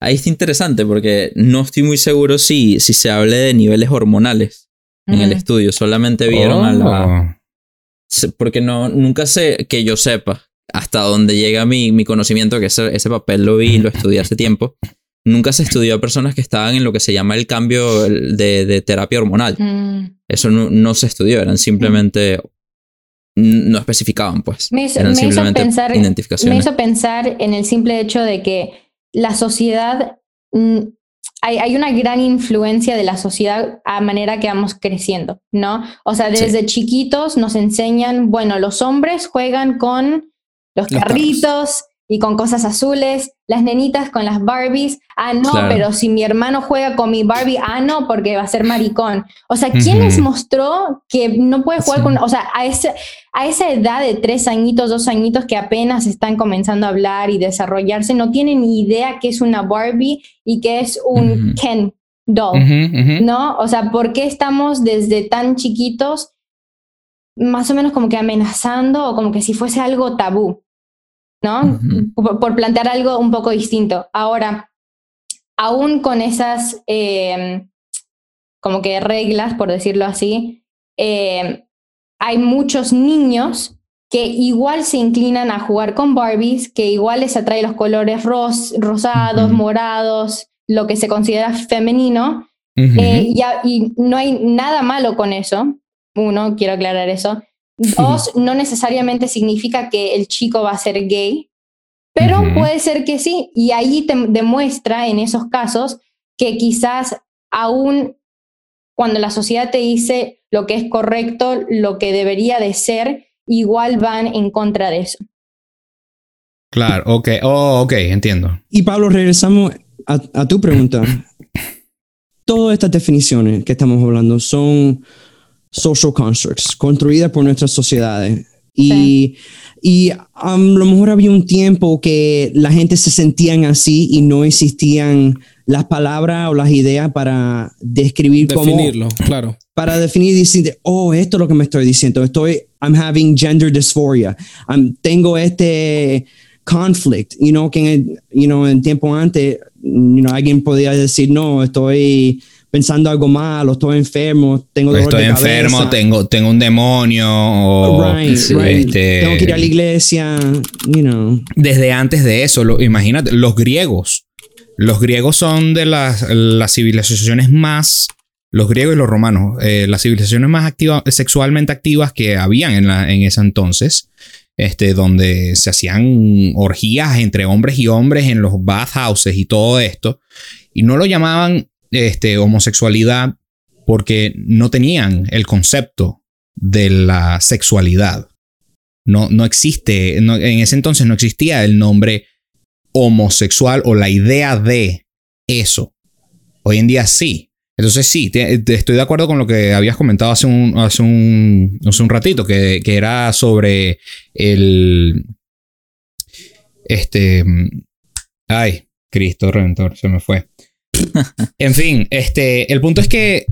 ahí está interesante porque no estoy muy seguro si, si se hable de niveles hormonales en el estudio. Solamente vieron a la... Oh. Porque no, nunca sé que yo sepa hasta dónde llega mi, mi conocimiento, que ese, ese papel lo vi y lo estudié hace tiempo. Nunca se estudió a personas que estaban en lo que se llama el cambio de, de terapia hormonal. Mm, Eso no, no se estudió, eran simplemente no especificaban, pues. Me hizo, Eran me hizo simplemente pensar, me hizo pensar en el simple hecho de que la sociedad, mm, hay, hay una gran influencia de la sociedad a manera que vamos creciendo, ¿no? O sea, Sí. desde chiquitos nos enseñan, bueno, los hombres juegan con los Los carritos y con cosas azules, las nenitas con las Barbies, ah, no, Claro. pero si mi hermano juega con mi Barbie, ah, no, porque va a ser maricón. O sea, ¿quién les mostró que no puede jugar Sí. con, o sea, a ese, a esa edad de tres añitos, dos añitos que apenas están comenzando a hablar y desarrollarse, no tienen ni idea qué es una Barbie y qué es un. Ken doll. ¿no? O sea, ¿por qué estamos desde tan chiquitos más o menos como que amenazando o como que si fuese algo tabú, ¿no? Por, por plantear algo un poco distinto. Ahora, aún con esas eh, como que reglas, por decirlo así, eh, hay muchos niños que igual se inclinan a jugar con Barbies, que igual les atrae los colores ros- rosados, morados, lo que se considera femenino, eh, y, a- y no hay nada malo con eso. Uno, quiero aclarar eso. Dos, no necesariamente significa que el chico va a ser gay, pero puede ser que sí. Y ahí te demuestra en esos casos que quizás aún cuando la sociedad te dice lo que es correcto, lo que debería de ser, igual van en contra de eso. Claro, ok. Oh, ok, entiendo. Y Pablo, regresamos a, a tu pregunta. Todas estas definiciones que estamos hablando son social constructs construidas por nuestras sociedades. Y, y a lo mejor había un tiempo que la gente se sentían así y no existían las palabras o las ideas para describir cómo, Definirlo, claro. para definir y decir, oh, esto es lo que me estoy diciendo. Estoy, I'm having gender dysphoria. I'm- tengo este conflict, you know, que en el, you know, en tiempo antes, you know, alguien podía decir, no, estoy pensando algo mal, o estoy enfermo, tengo dolor Estoy de enfermo, cabeza. tengo, tengo un demonio. O, Right, sí, right. este- Tengo que ir a la iglesia, you know. Desde antes de eso, lo- imagínate, los griegos. Los griegos son de las, las civilizaciones más. Los griegos y los romanos, eh, las civilizaciones más activas, sexualmente activas que habían en, la- en ese entonces. Este, donde se hacían orgías entre hombres y hombres en los bathhouses y todo esto. Y no lo llamaban este, homosexualidad porque no tenían el concepto de la sexualidad. No, no existe, en ese entonces no existía el nombre homosexual o la idea de eso. Hoy en día sí. Entonces sí, estoy de acuerdo con lo que habías comentado hace un, hace un, hace un ratito, que, que era sobre el... Este... Ay, Cristo Redentor, se me fue. En fin, este, el punto es que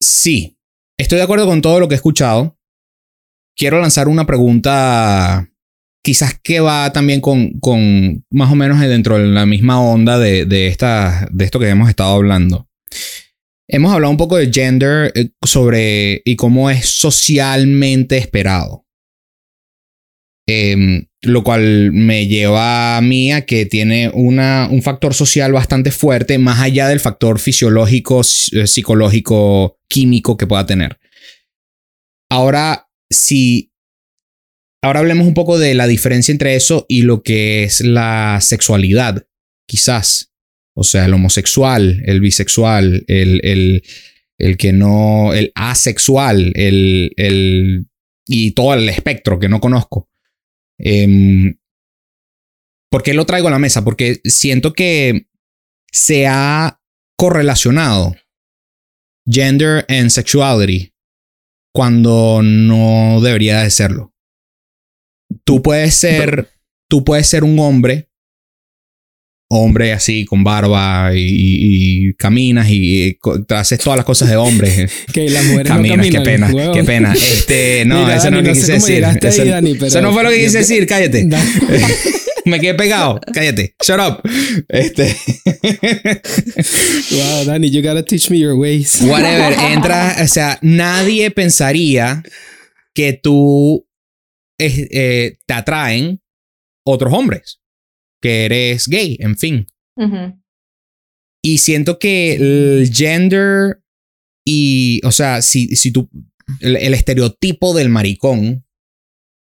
sí, estoy de acuerdo con todo lo que he escuchado. Quiero lanzar una pregunta quizás que va también con, con más o menos dentro de la misma onda de, esta, de esto que hemos estado hablando. Hemos hablado un poco de gender eh, sobre y cómo es socialmente esperado. Em, lo cual me lleva a mí a que tiene una, un factor social bastante fuerte, más allá del factor fisiológico, eh, psicológico, químico que pueda tener. Ahora, si Ahora hablemos un poco de la diferencia entre eso y lo que es la sexualidad, quizás. O sea, el homosexual, el bisexual, el, el, el que no, el asexual, el, el, y todo el espectro que no conozco. Eh, ¿Por qué lo traigo a la mesa? Porque siento que se ha correlacionado gender and sexuality cuando no debería de serlo tú puedes ser, tú puedes ser un hombre, hombre así con barba y, y, y caminas y, y, haces todas las cosas de hombre. Que las mujeres caminas, no caminan, qué pena, qué pena. Este, no, Mira, eso no es lo que no quise decir. ahí, Eso, Dani, pero- eso no fue lo que quise decir, cállate. Me quedé pegado, cállate. Shut up. Este. wow, Dani, you gotta teach me your ways. Whatever. Entra, o sea, nadie pensaría que tú eh, eh, te atraen otros hombres, que eres gay, en fin. Y siento que el gender y, o sea, si, si tú el, el estereotipo del maricón,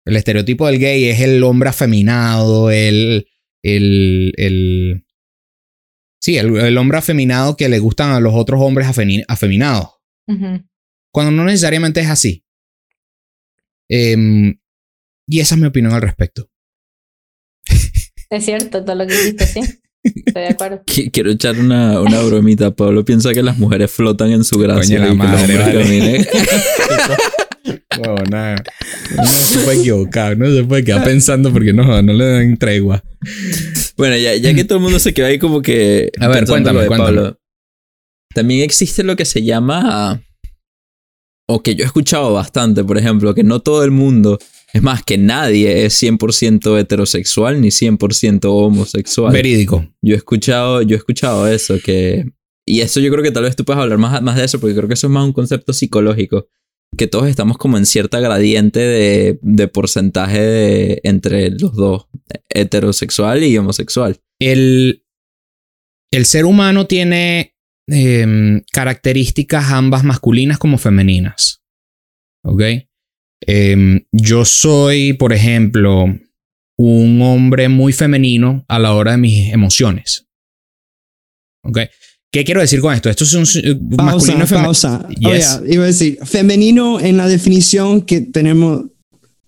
el estereotipo del gay es el hombre afeminado, el, el, el sí, el, el hombre afeminado que le gustan a los otros hombres afeminados. Cuando no necesariamente es así. Em, y esa es mi opinión al respecto. Es cierto todo lo que dijiste, sí. Estoy de acuerdo. Qui- Quiero echar una, una bromita. Pablo piensa que las mujeres flotan en su gracia. Coño, la y que los madre, vale. No, nada. No se puede equivocar, no se puede quedar pensando porque no, no le dan tregua. Bueno, ya, ya que todo el mundo se quedó ahí como que... A ver, cuéntame, cuéntame. Pablo, También existe lo que se llama... O que yo he escuchado bastante, por ejemplo, que no todo el mundo... Es más, que nadie es 100% heterosexual ni 100% homosexual. Verídico. Yo he escuchado, yo he escuchado eso, que... Y eso yo creo que tal vez tú puedas hablar más, más de eso, porque creo que eso es más un concepto psicológico. Que todos estamos como en cierta gradiente de, de porcentaje de- entre los dos, heterosexual y homosexual. El, el ser humano tiene em, características ambas masculinas como femeninas. ¿Ok? Em, yo soy, por ejemplo, un hombre muy femenino a la hora de mis emociones. ¿Ok? ¿Qué quiero decir con esto? Esto es un eh, Pausa, masculino femenino. pausa. Yes. Oye, iba a decir, femenino en la definición que tenemos.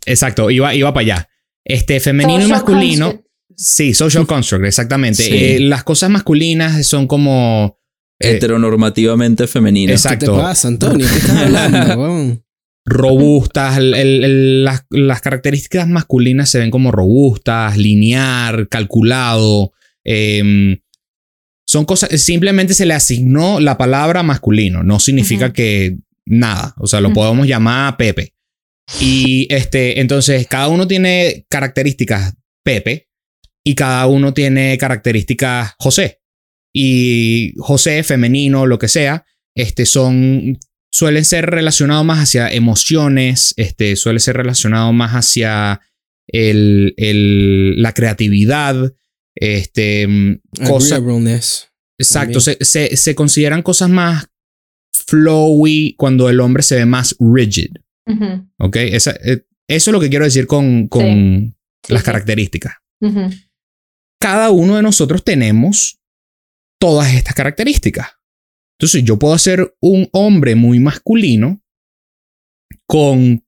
Exacto, iba, iba para allá. Este femenino y masculino. construct. Sí, social construct, exactamente. Sí. Eh, las cosas masculinas son como. eh, Heteronormativamente femenino. Exacto. ¿Qué te pasa, Antonio? ¿Qué estás hablando? robustas, el- el- el- las, las características masculinas se ven como robustas, lineal, calculado. em, son cosas, simplemente se le asignó la palabra masculino, no significa que nada, o sea, lo podemos llamar Pepe. Y este, entonces cada uno tiene características Pepe y cada uno tiene características José. Y José, femenino, lo que sea, este, son suelen ser relacionados más hacia emociones, este, suele ser relacionado más hacia el, el- la creatividad, este, mm, cosas. Exacto, se, se, se consideran cosas más flowy cuando el hombre se ve más rigid, Ujú. ¿ok? Esa- eh, eso es lo que quiero decir con, con Sí, las sí. características. Cada uno de nosotros tenemos todas estas características. Entonces yo puedo ser un hombre muy masculino con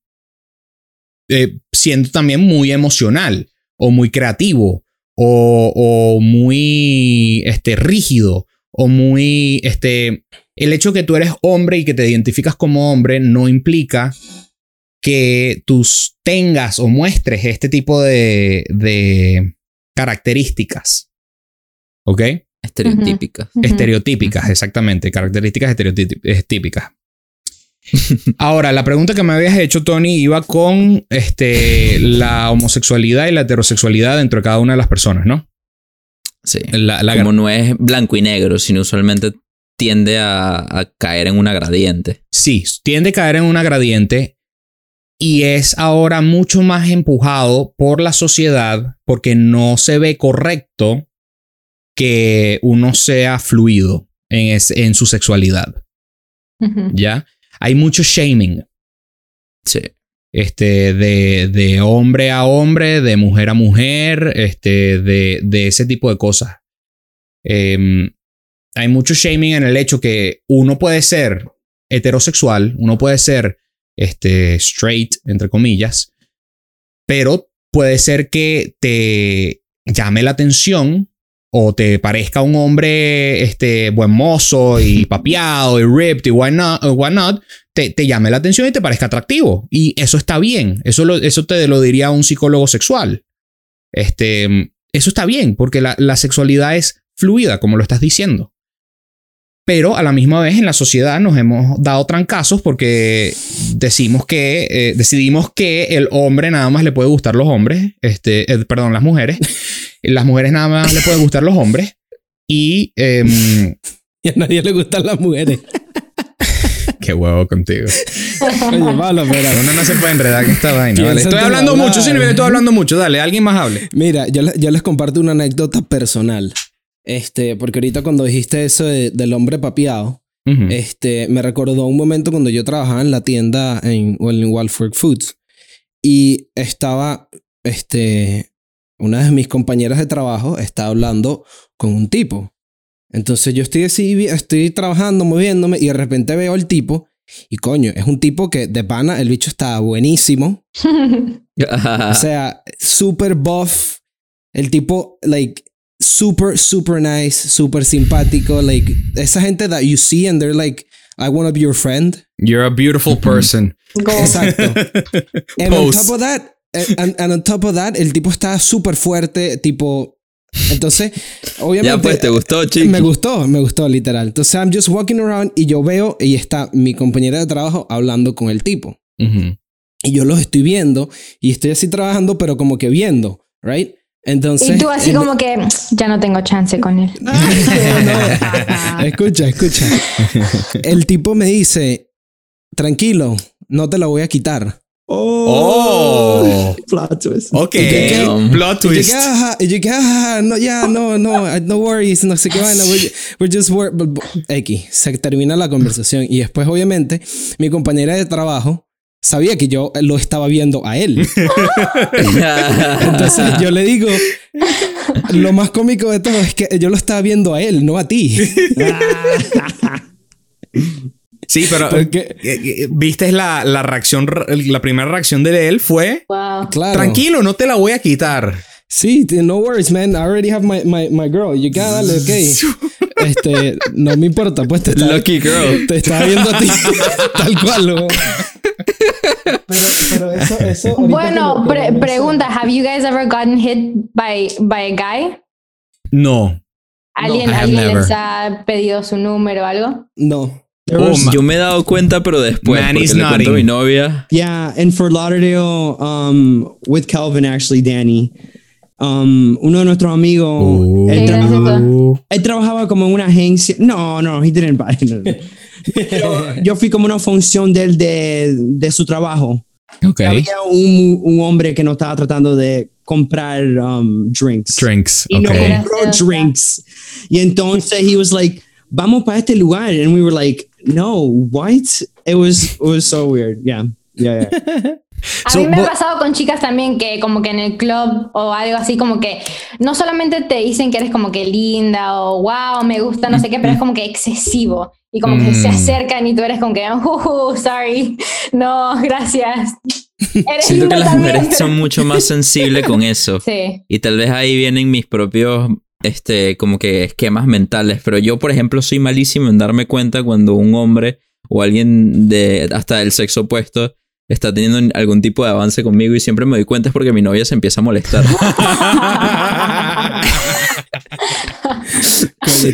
eh, siendo también muy emocional o muy creativo o, muy este, rígido o muy este el hecho que tú eres hombre y que te identificas como hombre no implica que tú tengas o muestres este tipo de, de características. ¿Ok? Estereotípicas. Estereotípicas, exactamente. Características estereotípicas. Ahora, la pregunta que me habías hecho, Tony, iba con este, la homosexualidad y la heterosexualidad dentro de cada una de las personas, ¿no? Sí. La, la- Como no es blanco y negro, sino usualmente tiende a, a caer en una gradiente. sí, tiende a caer en una gradiente y es ahora mucho más empujado por la sociedad porque no se ve correcto que uno sea fluido en, es- en su sexualidad. ¿ya? Hay mucho shaming. Sí. este, de, de hombre a hombre, de mujer a mujer, este, de, de ese tipo de cosas. Em, hay mucho shaming en el hecho que uno puede ser heterosexual, uno puede ser este, straight, entre comillas, pero puede ser que te llame la atención o te parezca un hombre este, buen mozo y papiado y ripped y whatnot, whatnot te, te llame la atención y te parezca atractivo. Y eso está bien. Eso, lo- eso te lo diría un psicólogo sexual. Este, eso está bien, porque la, la sexualidad es fluida, como lo estás diciendo. Pero a la misma vez en la sociedad nos hemos dado trancazos porque decimos que, eh, decidimos que el hombre nada más le puede gustar los hombres, este, eh, perdón, las mujeres. las mujeres nada más le pueden gustar los hombres. Y em, Y a nadie le gustan las mujeres. qué huevo contigo. Oye, Pablo, pero... Uno no se puede enredar en esta vaina. ¿Quién Vale. Estoy hablando mucho, sí, hablar? estoy hablando mucho. Dale, alguien más hable. Mira, yo, yo les comparto una anécdota personal. Este, porque ahorita cuando dijiste eso de- del hombre papiado, Uh Este, me recordó un momento cuando yo trabajaba en la tienda en, en Walford Foods y estaba, este, una de mis compañeras de trabajo estaba hablando con un tipo. Entonces yo estoy así, estoy trabajando, moviéndome y de repente veo al tipo y coño, es un tipo que de pana el bicho está buenísimo. o sea, super buff. El tipo, like, super, super nice, super simpático. Like, esa gente that you see and they're like, I want to be your friend. You're a beautiful person. Exacto. and on top of that, and, and, on top of that, el tipo está súper fuerte, tipo. Entonces, obviamente. Ya pues, ¿te gustó, chico? Me gustó, me gustó, literal. Entonces, I'm just walking around y yo veo y está mi compañera de trabajo hablando con el tipo. Y yo los estoy viendo y estoy así trabajando, pero como que viendo, ¿right? Entonces, y tú así como que ya no tengo chance con él. escucha, escucha. El tipo me dice, tranquilo, no te la voy a quitar. Oh, oh. plot twist. Ok, plot twist. Y yo ah, no, ya, no, no, no worries, no sé qué vaina, we're, we're just work. X, se termina la conversación y después, obviamente, mi compañera de trabajo sabía que yo lo estaba viendo a él. Entonces yo le digo, lo más cómico de todo es que yo lo estaba viendo a él, no a ti. Sí, pero eh, eh, viste la, la, reacción, la primera reacción de él fue, tranquilo, no te la voy a quitar. Sí, no worries, man. I already have my, my, my girl. You gotta darle, ok. Este, no me importa, pues te está, Lucky girl. Te está viendo a ti tal cual. Pero, pero eso, eso bueno, pregunta, have you guys ever gotten hit by, by a guy? No. ¿Alguien, ¿alguien les ha pedido su número o algo? No. Oh, yo me he dado cuenta, pero después, Man, porque le cuento a mi novia. Yeah, and for Lauderdale, um, with Calvin, actually, Danny, um, uno de nuestros amigos, uh. él, trabajaba, él, trabajaba, como en una agencia. No, no, he didn't buy it. yo, yo, fui como una función de, de, de su trabajo. Okay. Había un, un, hombre que no estaba tratando de comprar um, drinks. Drinks. Y okay. no compró drinks. Y entonces he was like, vamos para este lugar. And we were like, no, what? It was, it was so weird. Yeah. Yeah, yeah. A mí me ha pasado con chicas también que como que en el club o algo así como que no solamente te dicen que eres como que linda o wow, me gusta, no sé qué, pero es como que excesivo y como que se mm. acercan y tú eres como que, uh, sorry, no, gracias. Siento que las mujeres son mucho más sensibles con eso. Sí. Y tal vez ahí vienen mis propios este, como que esquemas mentales. Pero yo, por ejemplo, soy malísimo en darme cuenta cuando un hombre o alguien de hasta del sexo opuesto está teniendo algún tipo de avance conmigo y siempre me doy cuenta es porque mi novia se empieza a molestar.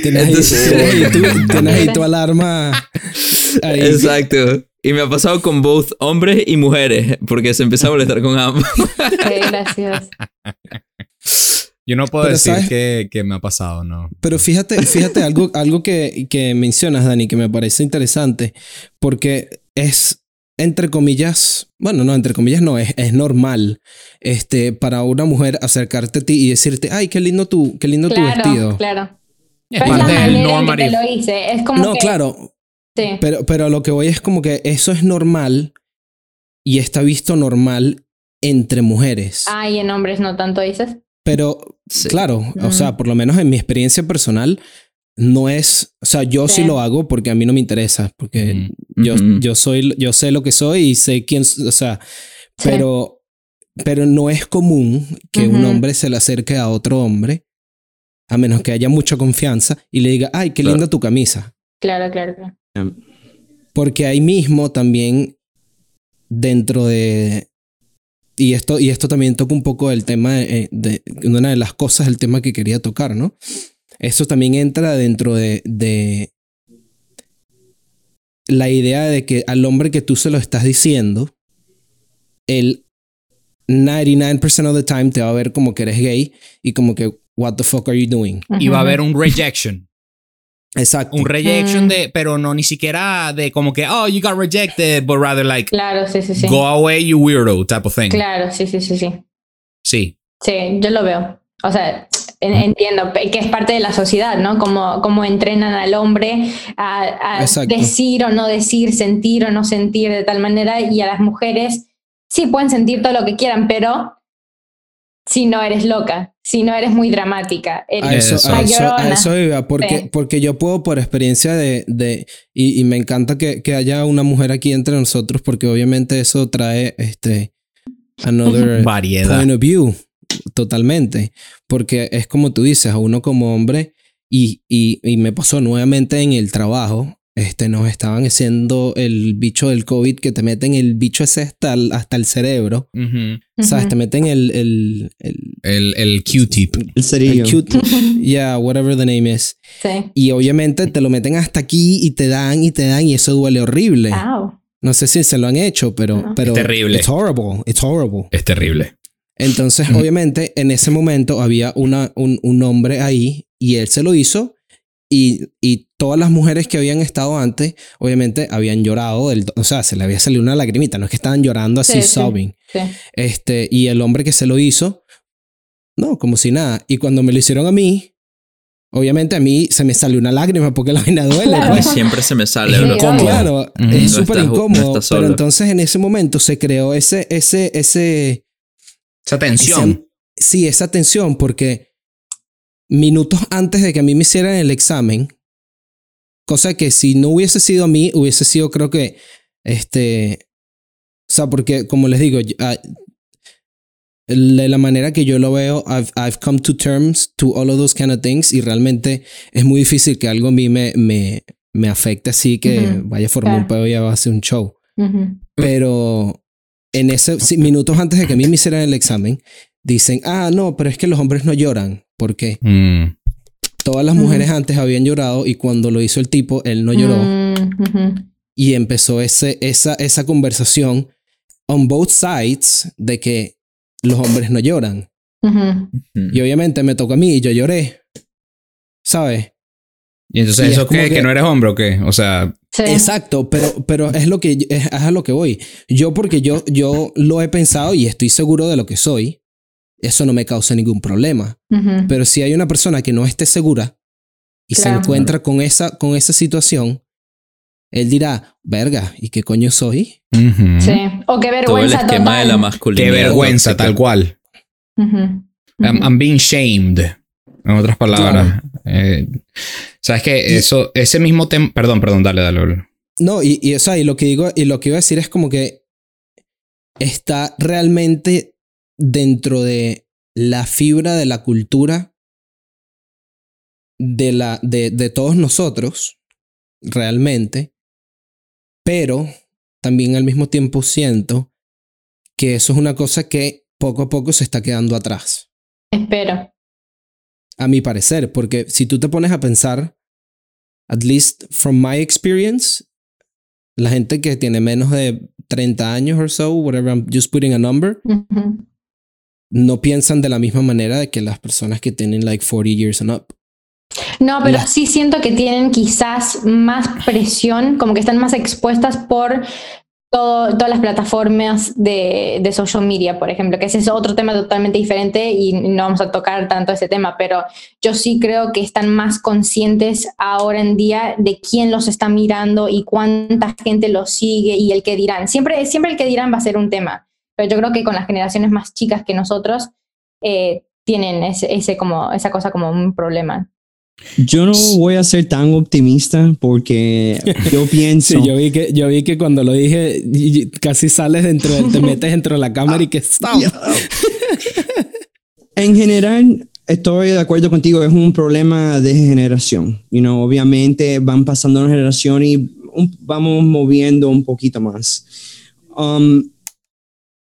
tienes, ahí, tu alarma. Exacto. Y me ha pasado con both hombres y mujeres, porque se empieza a molestar con ambos. Qué gracioso. Yo no puedo decir que, que, me ha pasado, ¿no? Pero fíjate, fíjate algo, algo que, que mencionas, Dani, que me parece interesante, porque es entre comillas, bueno, no, entre comillas no, es, es normal este, para una mujer acercarte a ti y decirte, ay, qué lindo tu, qué lindo tu vestido. Claro, es parte del no que lo hice. Es como no, claro. Sí. Pero, pero lo que voy es como que eso es normal y está visto normal entre mujeres. Ah, y en hombres no tanto dices. Pero, claro, o sea, por lo menos en mi experiencia personal, no es, o sea, yo sí, lo hago porque a mí no me interesa, porque yo, yo soy, yo sé lo que soy y sé quién, o sea, pero, pero no es común que un hombre se le acerque a otro hombre, a menos que haya mucha confianza y le diga, ay, qué linda tu camisa. Claro, claro, claro. Porque ahí mismo también, dentro de, y esto, y esto también toca un poco el tema de, de, una de las cosas, el tema que quería tocar, ¿no? Eso también entra dentro de, de la idea de que al hombre que tú se lo estás diciendo, el 99% of the time te va a ver como que eres gay y como que, what the fuck are you doing? Y va a haber un rejection. Exacto. Un rejection de, pero no ni siquiera de como que, oh, you got rejected, but rather like, claro, sí, sí, sí. go away, you weirdo, type of thing. Claro, sí, sí, sí, sí. Sí. Sí, yo lo veo. O sea, entiendo que es parte de la sociedad, ¿no? Como, como entrenan al hombre a, a decir o no decir, sentir o no sentir de tal manera, y a las mujeres sí pueden sentir todo lo que quieran, pero si no eres loca, si no eres muy dramática, eres A eso, a eso, a eso iba, porque, Sí. porque yo puedo por experiencia de, de y, y me encanta que, que haya una mujer aquí entre nosotros, porque obviamente eso trae este another Variedad. point of view, totalmente, porque es como tú dices, a uno como hombre, y, y, y me pasó nuevamente en el trabajo, este, nos estaban haciendo el bicho del COVID que te meten el bicho ese hasta el, hasta el cerebro. Ujú. Te meten el, el, el, El, el Q-tip. El el cerillo. cute, yeah, whatever the name is. Sí. Y obviamente te lo meten hasta aquí y te dan y te dan y eso duele horrible. Au. No sé si se lo han hecho, pero, No. pero Es terrible. It's horrible. It's horrible. Es terrible. Entonces, obviamente, en ese momento había una, un, un hombre ahí y él se lo hizo y, y todas las mujeres que habían estado antes, obviamente, habían llorado. del- o sea, se le había salido una lagrimita. No es que estaban llorando así, Sí, sobbing. Sí. Este, y el hombre que se lo hizo, no, como si nada. Y cuando me lo hicieron a mí, obviamente a mí se me salió una lágrima porque la vaina duele. Claro. pues. Siempre se me sale, bro. obvio. Claro, es No súper estás- no incómodo. pero entonces en ese momento se creó ese, ese, ese, Esa tensión. ese- sí, esa tensión porque minutos antes de que a mí me hicieran el examen, cosa que si no hubiese sido a mí, hubiese sido creo que, este, o sea, porque como les digo, yo- ah, de la manera que yo lo veo, I've, I've come to terms to all of those kind of things y realmente es muy difícil que algo a mí me, me, me afecte así que Ujú, vaya a formar un claro. pedo y ya va a hacer un show. Ujú. Pero en ese sí, minutos antes de que a mí me hicieran el examen, dicen, ah, no, pero es que los hombres no lloran, porque Mm. todas las mujeres antes habían llorado y cuando lo hizo el tipo, él no lloró. Mm. Y empezó ese, esa, esa conversación on both sides de que los hombres no lloran. Y obviamente me tocó a mí y yo lloré. ¿Sabes? Y entonces, Y es ¿eso como qué? que- ¿Que no eres hombre o qué? O sea, Sí. Exacto, pero, pero es lo que es, es a lo que voy. Yo, porque yo, yo lo he pensado y estoy seguro de lo que soy, eso no me causa ningún problema. Pero si hay una persona que no esté segura y se encuentra con esa, con esa situación, él dirá, verga, ¿y qué coño soy? Sí. O qué Todo el vergüenza esquema de la masculinidad. qué vergüenza, tal cual. I'm. I'm being shamed. En otras palabras. Eh, Sabes que eso, ese mismo tema. Perdón, perdón, dale, dale. dale. No, y, y, o sea, y lo que digo, y lo que iba a decir es como que está realmente dentro de la fibra de la cultura de, la, de, de todos nosotros, realmente, pero también al mismo tiempo siento que eso es una cosa que poco a poco se está quedando atrás, Espero. A mi parecer, porque si tú te pones a pensar, at least from my experience, la gente que tiene menos de 30 años or so, whatever, I'm just putting a number, no piensan de la misma manera de que las personas que tienen like 40 years and up. No, pero sí siento que tienen quizás más presión, como que están más expuestas por todo- todas las plataformas de, social media, por ejemplo, que ese es otro tema totalmente diferente y no vamos a tocar tanto ese tema, pero yo sí creo que están más conscientes ahora en día de quién los está mirando y cuánta gente los sigue y el que dirán. Siempre, siempre el que dirán va a ser un tema, pero yo creo que con las generaciones más chicas que nosotros eh, tienen ese, ese como, esa cosa como un problema. Yo no voy a ser tan optimista porque yo pienso. Sí, yo vi que, yo vi que cuando lo dije, casi sales dentro, de- te metes dentro de la cámara y que stop. En general, estoy de acuerdo contigo, es un problema de generación. You know, obviamente van pasando una generación y un- vamos moviendo un poquito más. Um,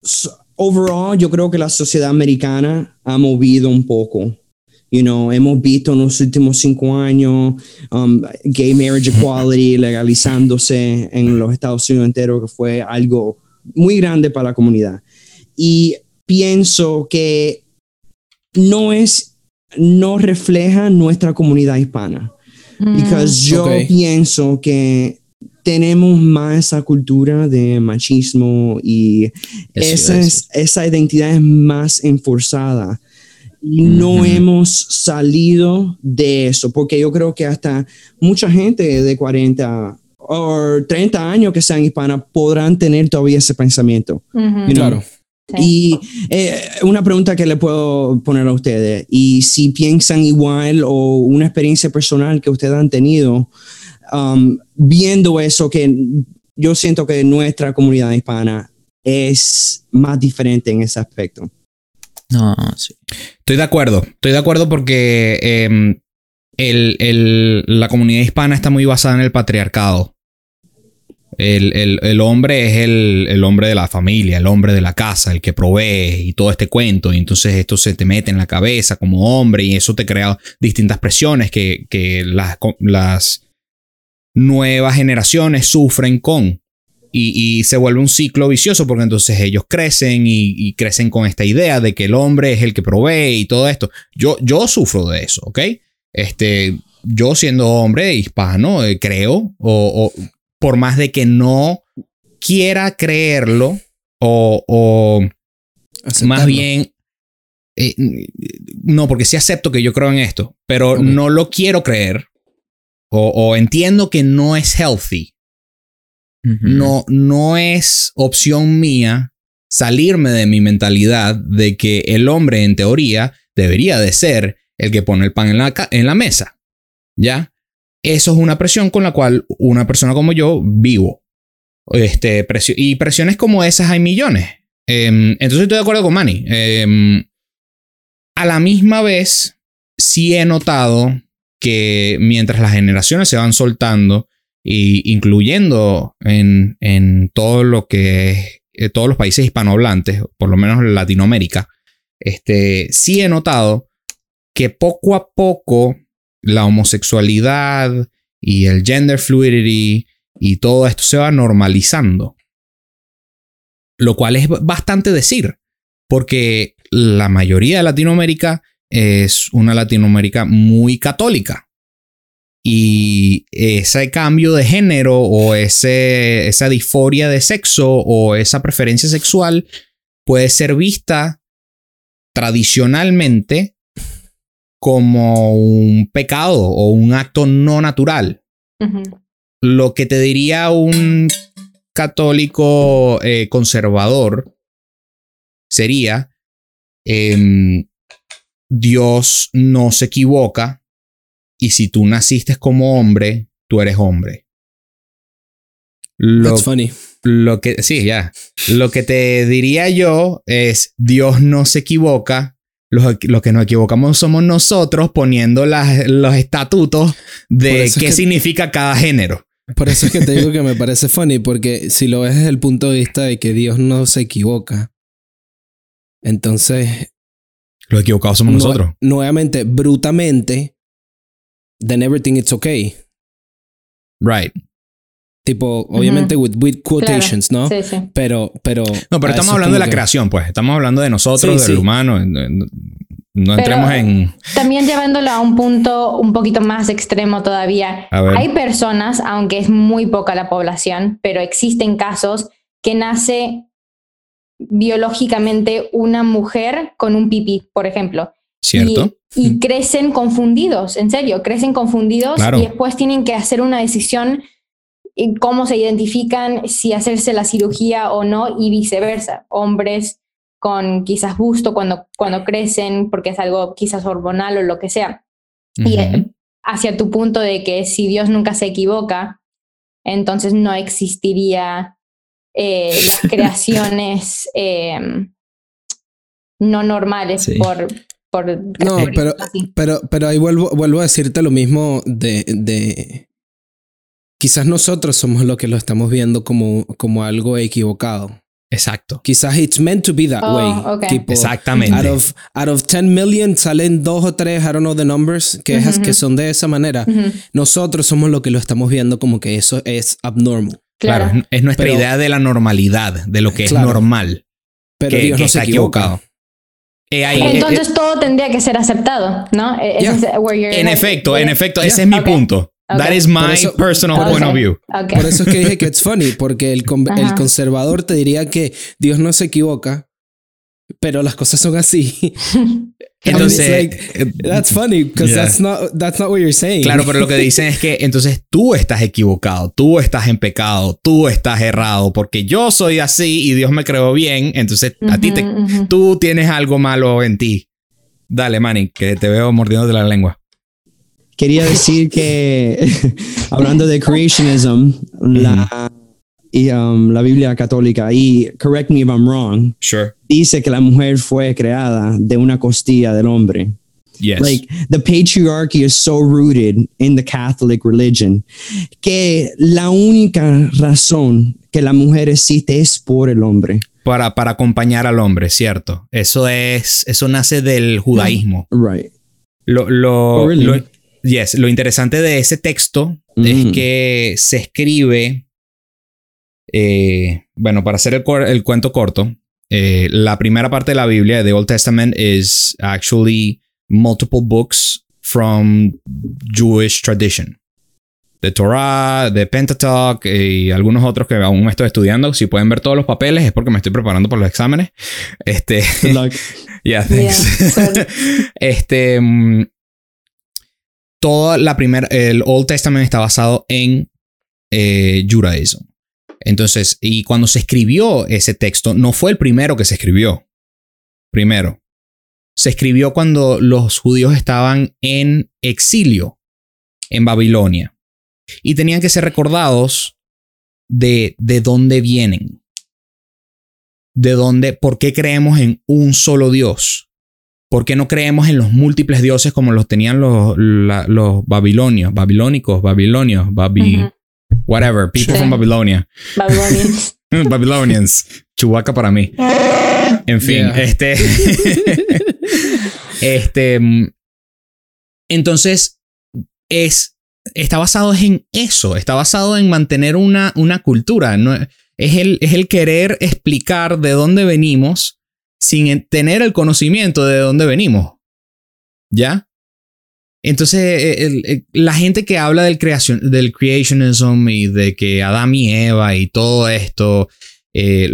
so- overall, yo creo que la sociedad americana ha movido un poco. You know, hemos visto en los últimos cinco años um, gay marriage equality legalizándose en los Estados Unidos enteros, que fue algo muy grande para la comunidad. Y pienso que no es, no refleja nuestra comunidad hispana. Mm. Because yo pienso que tenemos más esa cultura de machismo y esa, es- esa identidad es más enforzada. Y no hemos salido de eso, porque yo creo que hasta mucha gente de 40 o 30 años que sean hispanas podrán tener todavía ese pensamiento. Ujú. You know, Claro. Sí. Y eh, una pregunta que le puedo poner a ustedes, y si piensan igual o una experiencia personal que ustedes han tenido um, viendo eso, que yo siento que nuestra comunidad hispana es más diferente en ese aspecto. No, sí. Estoy de acuerdo, estoy de acuerdo porque em, el- el- la comunidad hispana está muy basada en el patriarcado. El, el- hombre es el, hombre de la familia, el hombre de la casa, el que provee y todo este cuento. Y entonces esto se te mete en la cabeza como hombre y eso te crea distintas presiones que, que las, las nuevas generaciones sufren con. Y, y se vuelve un ciclo vicioso porque entonces ellos crecen y, y crecen con esta idea de que el hombre es el que provee y todo esto. Yo, yo sufro de eso, ¿ok? Este, yo siendo hombre hispano, eh, creo, o, o por más de que no quiera creerlo, o, o más bien, eh, no, porque sí acepto que yo creo en esto, pero Ok. no lo quiero creer, o, o entiendo que no es healthy No, no es opción mía salirme de mi mentalidad de que el hombre en teoría debería de ser el que pone el pan en la, en la mesa. ¿Ya? Eso es una presión con la cual una persona como yo vivo. Este, y presiones como esas hay millones. Em, entonces estoy de acuerdo con Manny. Em, a la misma vez, sí he notado que mientras las generaciones se van soltando, y incluyendo en, en todo lo que eh, todos los países hispanohablantes, por lo menos en Latinoamérica, este, sí he notado que poco a poco la homosexualidad y el gender fluidity y todo esto se va normalizando. Lo cual es bastante decir, porque la mayoría de Latinoamérica es una Latinoamérica muy católica. Y ese cambio de género o ese, esa disforia de sexo o esa preferencia sexual puede ser vista tradicionalmente como un pecado o un acto no natural. Lo que te diría un católico eh, conservador sería, em, Dios no se equivoca y si tú naciste como hombre, tú eres hombre. Lo, That's funny. lo que, sí, ya. Lo que te diría yo es, Dios no se equivoca. Los, los que nos equivocamos somos nosotros poniendo las- los estatutos de es qué que- significa cada género. Por eso es que te digo que me parece funny, porque si lo ves desde el punto de vista de que Dios no se equivoca, entonces, Los equivocados somos nosotros. nuevamente, brutamente, then everything is okay. Right. Tipo, obviamente, with, with quotations, ¿no? Sí, sí. Pero, pero. No, pero estamos hablando de la que- creación, pues. Estamos hablando de nosotros, Sí, del sí. humano. No, entremos en. También llevándolo a un punto un poquito más extremo todavía. A ver. Hay personas, aunque es muy poca la población, pero existen casos que nace biológicamente una mujer con un pipí, por ejemplo. ¿Cierto? Y, y crecen confundidos, en serio, crecen confundidos Claro. y después tienen que hacer una decisión en cómo se identifican, si hacerse la cirugía o no, y viceversa. Hombres con quizás busto cuando, cuando crecen, porque es algo quizás hormonal o lo que sea. Y eh, hacia tu punto de que si Dios nunca se equivoca, entonces no existiría eh, las creaciones eh, no normales Sí. por, por No, pero, así. pero, pero ahí vuelvo, vuelvo a decirte lo mismo de, de... Quizás nosotros somos los que lo estamos viendo como, como algo equivocado. Exacto. Quizás it's meant to be that Oh, way. ok. Tipo, Exactamente. Out of, out of 10 million salen dos o tres, I don't know the numbers, que, es- Ujú, que son de esa manera. Nosotros somos los que lo estamos viendo como que eso es abnormal. Claro, claro. es- es nuestra Pero- idea de la normalidad, de lo que Claro. es normal. Pero que, Dios que no se está equivoca. equivocado. Eh, ahí- eh, Entonces todo tendría que ser aceptado, ¿no? E- Yeah. where you're- en efecto, en efecto, ese Yeah. es mi Ok. punto. That Ok. is my eso- personal point of view. Ok. Por eso es que dije que it's funny, porque el, con- el conservador te diría que Dios no se equivoca, pero las cosas son así. Entonces, like, that's funny because Yeah. that's not that's not what you're saying. Claro, pero lo que dicen es que entonces tú estás equivocado, tú estás en pecado, tú estás errado, porque yo soy así y Dios me creó bien, entonces a ti te, Ujú, ujú. tú tienes algo malo en ti. Dale, Manny, que te veo mordiéndote la lengua. Quería decir que, hablando de creationism, la, y, um, la Biblia católica, y correct me if I'm wrong, Sure. dice que la mujer fue creada de una costilla del hombre. Yes. Like the patriarchy is so rooted in the Catholic religion que la única razón que la mujer existe es por el hombre. para, para acompañar al hombre, cierto. Eso es, eso nace del judaísmo. Right. Lo, lo, Oh, really? lo- yes, lo interesante de ese texto Mm. es que se escribe, eh, bueno, para hacer el, el cuento corto, eh, la primera parte de la Biblia, the Old Testament, is actually multiple books from Jewish tradition. The Torah, the Pentateuch y algunos otros que aún me estoy estudiando. Si pueden ver todos los papeles es porque me estoy preparando para los exámenes. Este, Good luck. Yeah, thanks. suerte. este. mm, Toda la primera. El Old Testament está basado en eh, judaísmo. Entonces, y cuando se escribió ese texto, no fue el primero que se escribió. Primero. Se escribió cuando los judíos estaban en exilio en Babilonia. Y tenían que ser recordados de, de dónde vienen. De dónde, por qué creemos en un solo Dios. ¿Por qué no creemos en los múltiples dioses como los tenían los, los babilonios, babilónicos, babilonios, babi. Whatever, people Sí. from Babylonia, Babylonians. Babylonians, Chewbacca para mí. En fin, Yeah. este, este, mm, entonces es está basado en eso, está basado en mantener una, una cultura, no es el, es el querer explicar de dónde venimos sin en- tener el conocimiento de dónde venimos. ¿Ya? Entonces, eh, el- la gente que habla del, creación, del creationism y de que Adán y Eva y todo esto, eh,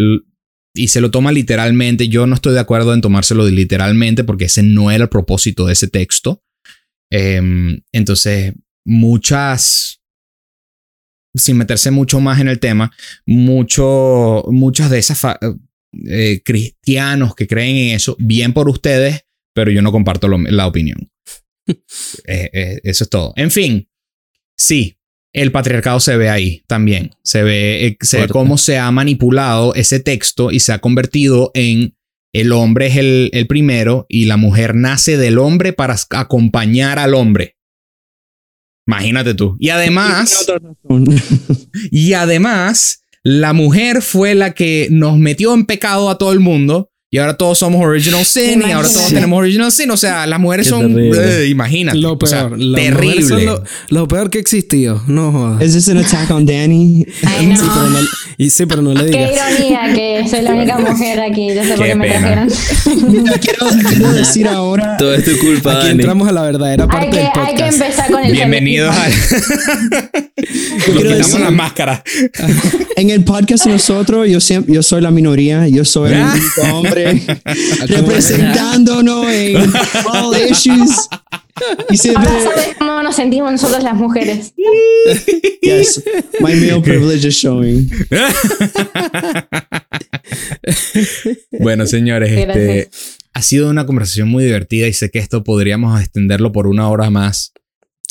y se lo toma literalmente, yo no estoy de acuerdo en tomárselo literalmente porque ese no era el propósito de ese texto. Em, entonces, muchas, sin meterse mucho más en el tema, mucho, muchas de esas eh, cristianos que creen en eso, bien por ustedes, pero yo no comparto la opinión. Eh, eh, eso es todo. En fin, sí, el patriarcado se ve ahí también. Se ve, eh, se ve Fuerte. cómo se ha manipulado ese texto y se ha convertido en el hombre es el, el primero y la mujer nace del hombre para acompañar al hombre. Imagínate tú. Y además, y además, la mujer fue la que nos metió en pecado a todo el mundo. Y ahora todos somos original sin y ahora todos Imagínate. tenemos original sin. O sea, las mujeres Qué son. terrible. eh, imagínate. Lo o sea, peor. Terrible. son Lo, lo peor que existió. No jodas. Is this an attack on Danny? Ay, Sí, pero no. no, y sí, pero no le Qué digas. ironía que soy la única mujer aquí. Yo sé por Qué qué me pena. trajeron. quiero, quiero decir ahora, Todo es tu culpa, Aquí Dani. entramos a la verdadera parte que, del hay que podcast. empezar con el Bienvenidos al. Nos quitamos decir- las máscaras. En el podcast de nosotros, yo siempre, yo soy la minoría, yo soy el único hombre representándonos en all issues. Y siempre, Ahora sabes cómo nos sentimos nosotros las mujeres. yes, my male privilege is showing. Bueno, señores, este, ha sido una conversación muy divertida y sé que esto podríamos extenderlo por una hora más.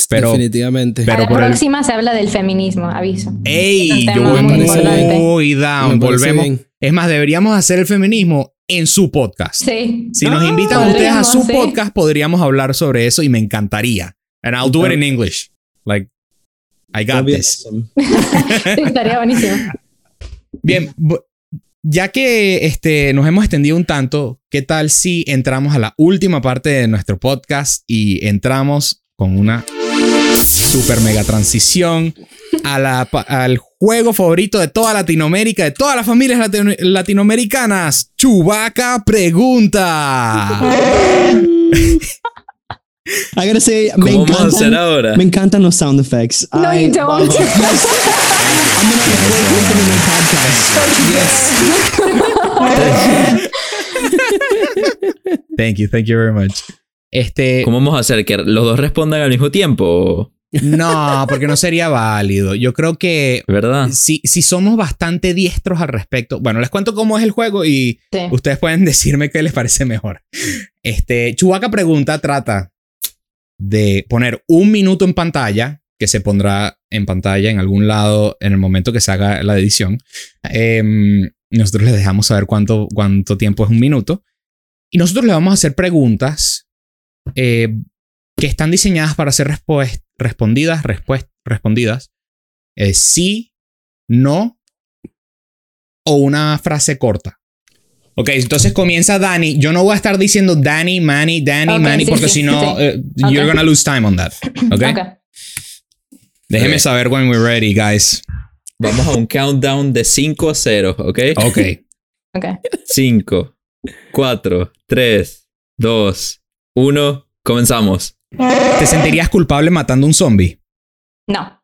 Pero, Definitivamente. pero a la por el. próxima se habla del feminismo, aviso. ¡Ey! Yo tema voy muy muy importante. down. Volvemos. bien. Es más, deberíamos hacer el feminismo en su podcast. Sí. Si nos invitan podríamos, ustedes a su sí. podcast, podríamos hablar sobre eso y me encantaría. And I'll do it in English. Like, I got this. estaría buenísimo. Bien, ya que este, nos hemos extendido un tanto, ¿qué tal si entramos a la última parte de nuestro podcast y entramos con una super mega transición a la, al juego favorito de toda Latinoamérica, de todas las familias latino- latinoamericanas? Chubaca pregunta. I gotta say, me ¿Cómo vamos a hacer encantan, ahora? me encantan los sound effects. No, I you don't. I'm gonna my podcast. Thank you, thank you very much. Este, ¿Cómo vamos a hacer que los dos respondan al mismo tiempo? no, porque no sería válido. Yo creo que ¿Verdad? si, si somos bastante diestros al respecto, bueno, les cuento cómo es el juego y Sí. ustedes pueden decirme qué les parece mejor. Este, Chubaca pregunta trata de poner un minuto en pantalla, que se pondrá en pantalla en algún lado en el momento que se haga la edición. Em, nosotros les dejamos saber cuánto, cuánto tiempo es un minuto. Y nosotros le vamos a hacer preguntas eh, que están diseñadas para ser respondidas, respondidas, eh, sí, no o una frase corta. Ok, entonces comienza Dani. Yo no voy a estar diciendo Danny, Manny, Danny, Ok, Manny, sí, porque sí, si no, sí. eh, you're Ok. gonna lose time on that. Ok. Ok. Déjenme Ok. saber when we're ready, guys. Vamos a un countdown de 5 a 0, ¿ok? Ok. Ok. 5, 4, 3, 2, 1. Comenzamos. ¿Te sentirías culpable matando un zombie? No.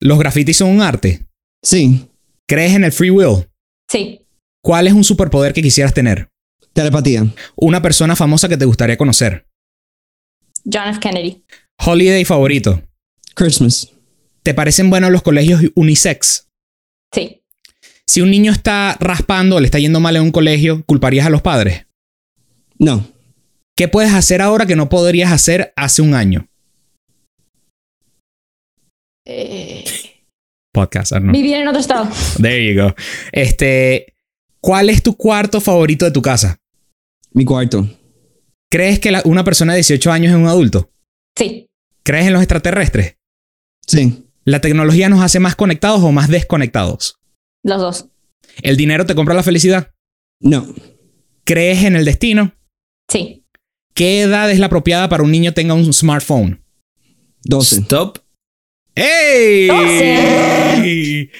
¿Los grafitis son un arte? Sí. ¿Crees en el free will? Sí. ¿Cuál es un superpoder que quisieras tener? Telepatía. Una persona famosa que te gustaría conocer. John F. Kennedy. Holiday favorito. Christmas. ¿Te parecen buenos los colegios unisex? Sí. Si un niño está raspando o le está yendo mal en un colegio, ¿culparías a los padres? No. ¿Qué puedes hacer ahora que no podrías hacer hace un año? Eh, Podcast, know. Vivir en otro estado. There you go. Este, ¿cuál es tu cuarto favorito de tu casa? Mi cuarto. ¿Crees que la- una persona de 18 años es un adulto? Sí. ¿Crees en los extraterrestres? Sí. ¿La tecnología nos hace más conectados o más desconectados? Los dos. ¿El dinero te compra la felicidad? No. ¿Crees en el destino? Sí. ¿Qué edad es la apropiada para un niño tenga un smartphone? 12. Stop. ¡Hey! Doce.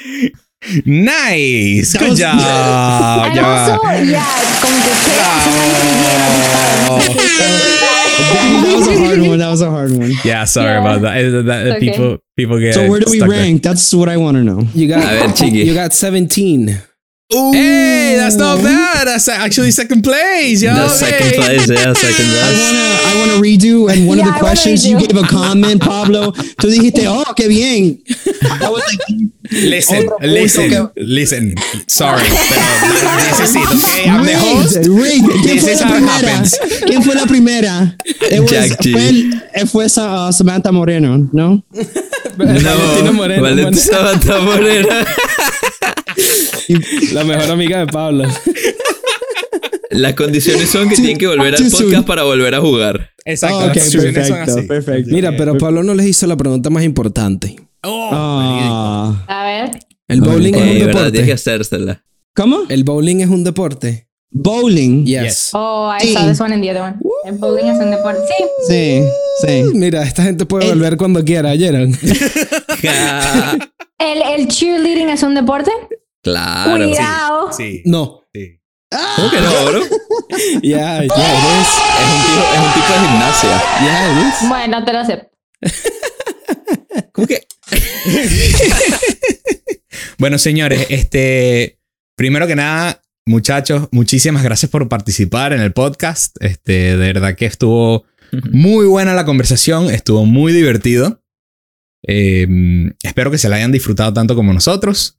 Nice. Good job. And Ya va. also, yeah, como que ¿qué hace un año viviendo That was a hard one. That was a hard one. Yeah, sorry Yeah. about that. That- It's okay. People, people get So where do we there. rank? That's what I want to know. You got, you got 17. Hey, that's not bad. That's actually second place. Yo, The second place, yeah, second I place. wanna, I wanna redo. And one Yeah, of the I questions you gave a comment, Pablo. Tú dijiste, oh, qué bien. That was like, Listen, listen, que- listen. Sorry, pero this is it, okay? I'm the host. rigged, rigged. ¿Quién fue la it primera? ¿Quién fue la primera? It was- Jack G. fue, el- eh, fue esa, uh, Samantha Moreno, ¿no? Valentina Moreno, Valentina Moreno. Samantha Moreno. La mejor amiga de Pablo. Las condiciones son que tienen que volver al podcast para volver a jugar. Exacto. Oh, las son perfecto, así. perfecto. Mira, pero Pablo no les hizo la pregunta más importante. Oh, Ah. A ver. ¿El bowling es Eh, un verdad, tienes que deporte? hacérsela. ¿Cómo? ¿El bowling es un deporte? Bowling. Yes. Oh, I Sí. saw this one and the other one. El bowling es un deporte. Sí. Sí, sí. Mira, esta gente puede El- volver cuando quiera, ¿oyeron? ¿El, el cheerleading es un deporte? Claro. Cuidado. sí. No. sí. ¿Cómo que no, bro? Ya, ya, it Es un tipo, es un tipo de gimnasia. Ya. Bueno, te lo acepto. ¿Cómo que? Bueno, señores, este, primero que nada, muchachos, muchísimas gracias por participar en el podcast. Este, de verdad que estuvo muy buena la conversación, estuvo muy divertido. Eh, espero que se la hayan disfrutado tanto como nosotros.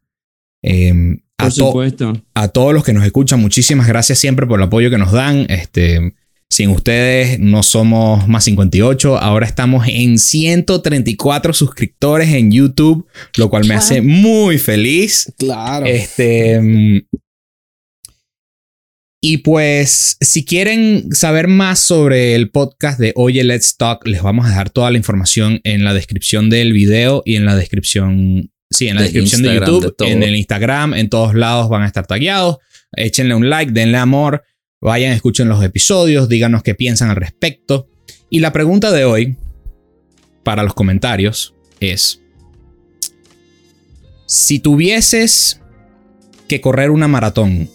Eh, a, Por to- supuesto. a todos los que nos escuchan, muchísimas gracias siempre por el apoyo que nos dan. Este, sin ustedes no somos más 58. Ahora estamos en 134 suscriptores en YouTube, lo cual me hace muy feliz. Claro. Este. Y pues, si quieren saber más sobre el podcast de Oye Let's Talk, les vamos a dejar toda la información en la descripción del video y en la descripción. Sí, en la De descripción de YouTube, de en el Instagram, en todos lados van a estar tagueados. Échenle un like, denle amor, vayan, escuchen los episodios, díganos qué piensan al respecto. Y la pregunta de hoy, para los comentarios, es: Si tuvieses que correr una maratón,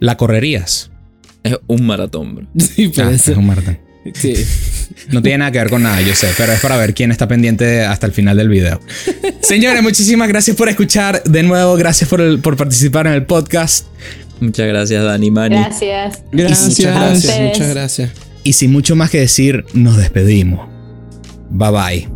¿la correrías? Es un maratón, bro. Sí, Ah, es un maratón. Sí. No tiene nada que ver con nada, yo sé, pero es para ver quién está pendiente hasta el final del video. Señores, muchísimas gracias por escuchar. De nuevo, gracias por, el- por participar en el podcast. Muchas gracias, Dani Mani. Gracias. Gracias. Muchas gracias, muchas gracias. Y sin mucho más que decir, nos despedimos. Bye bye.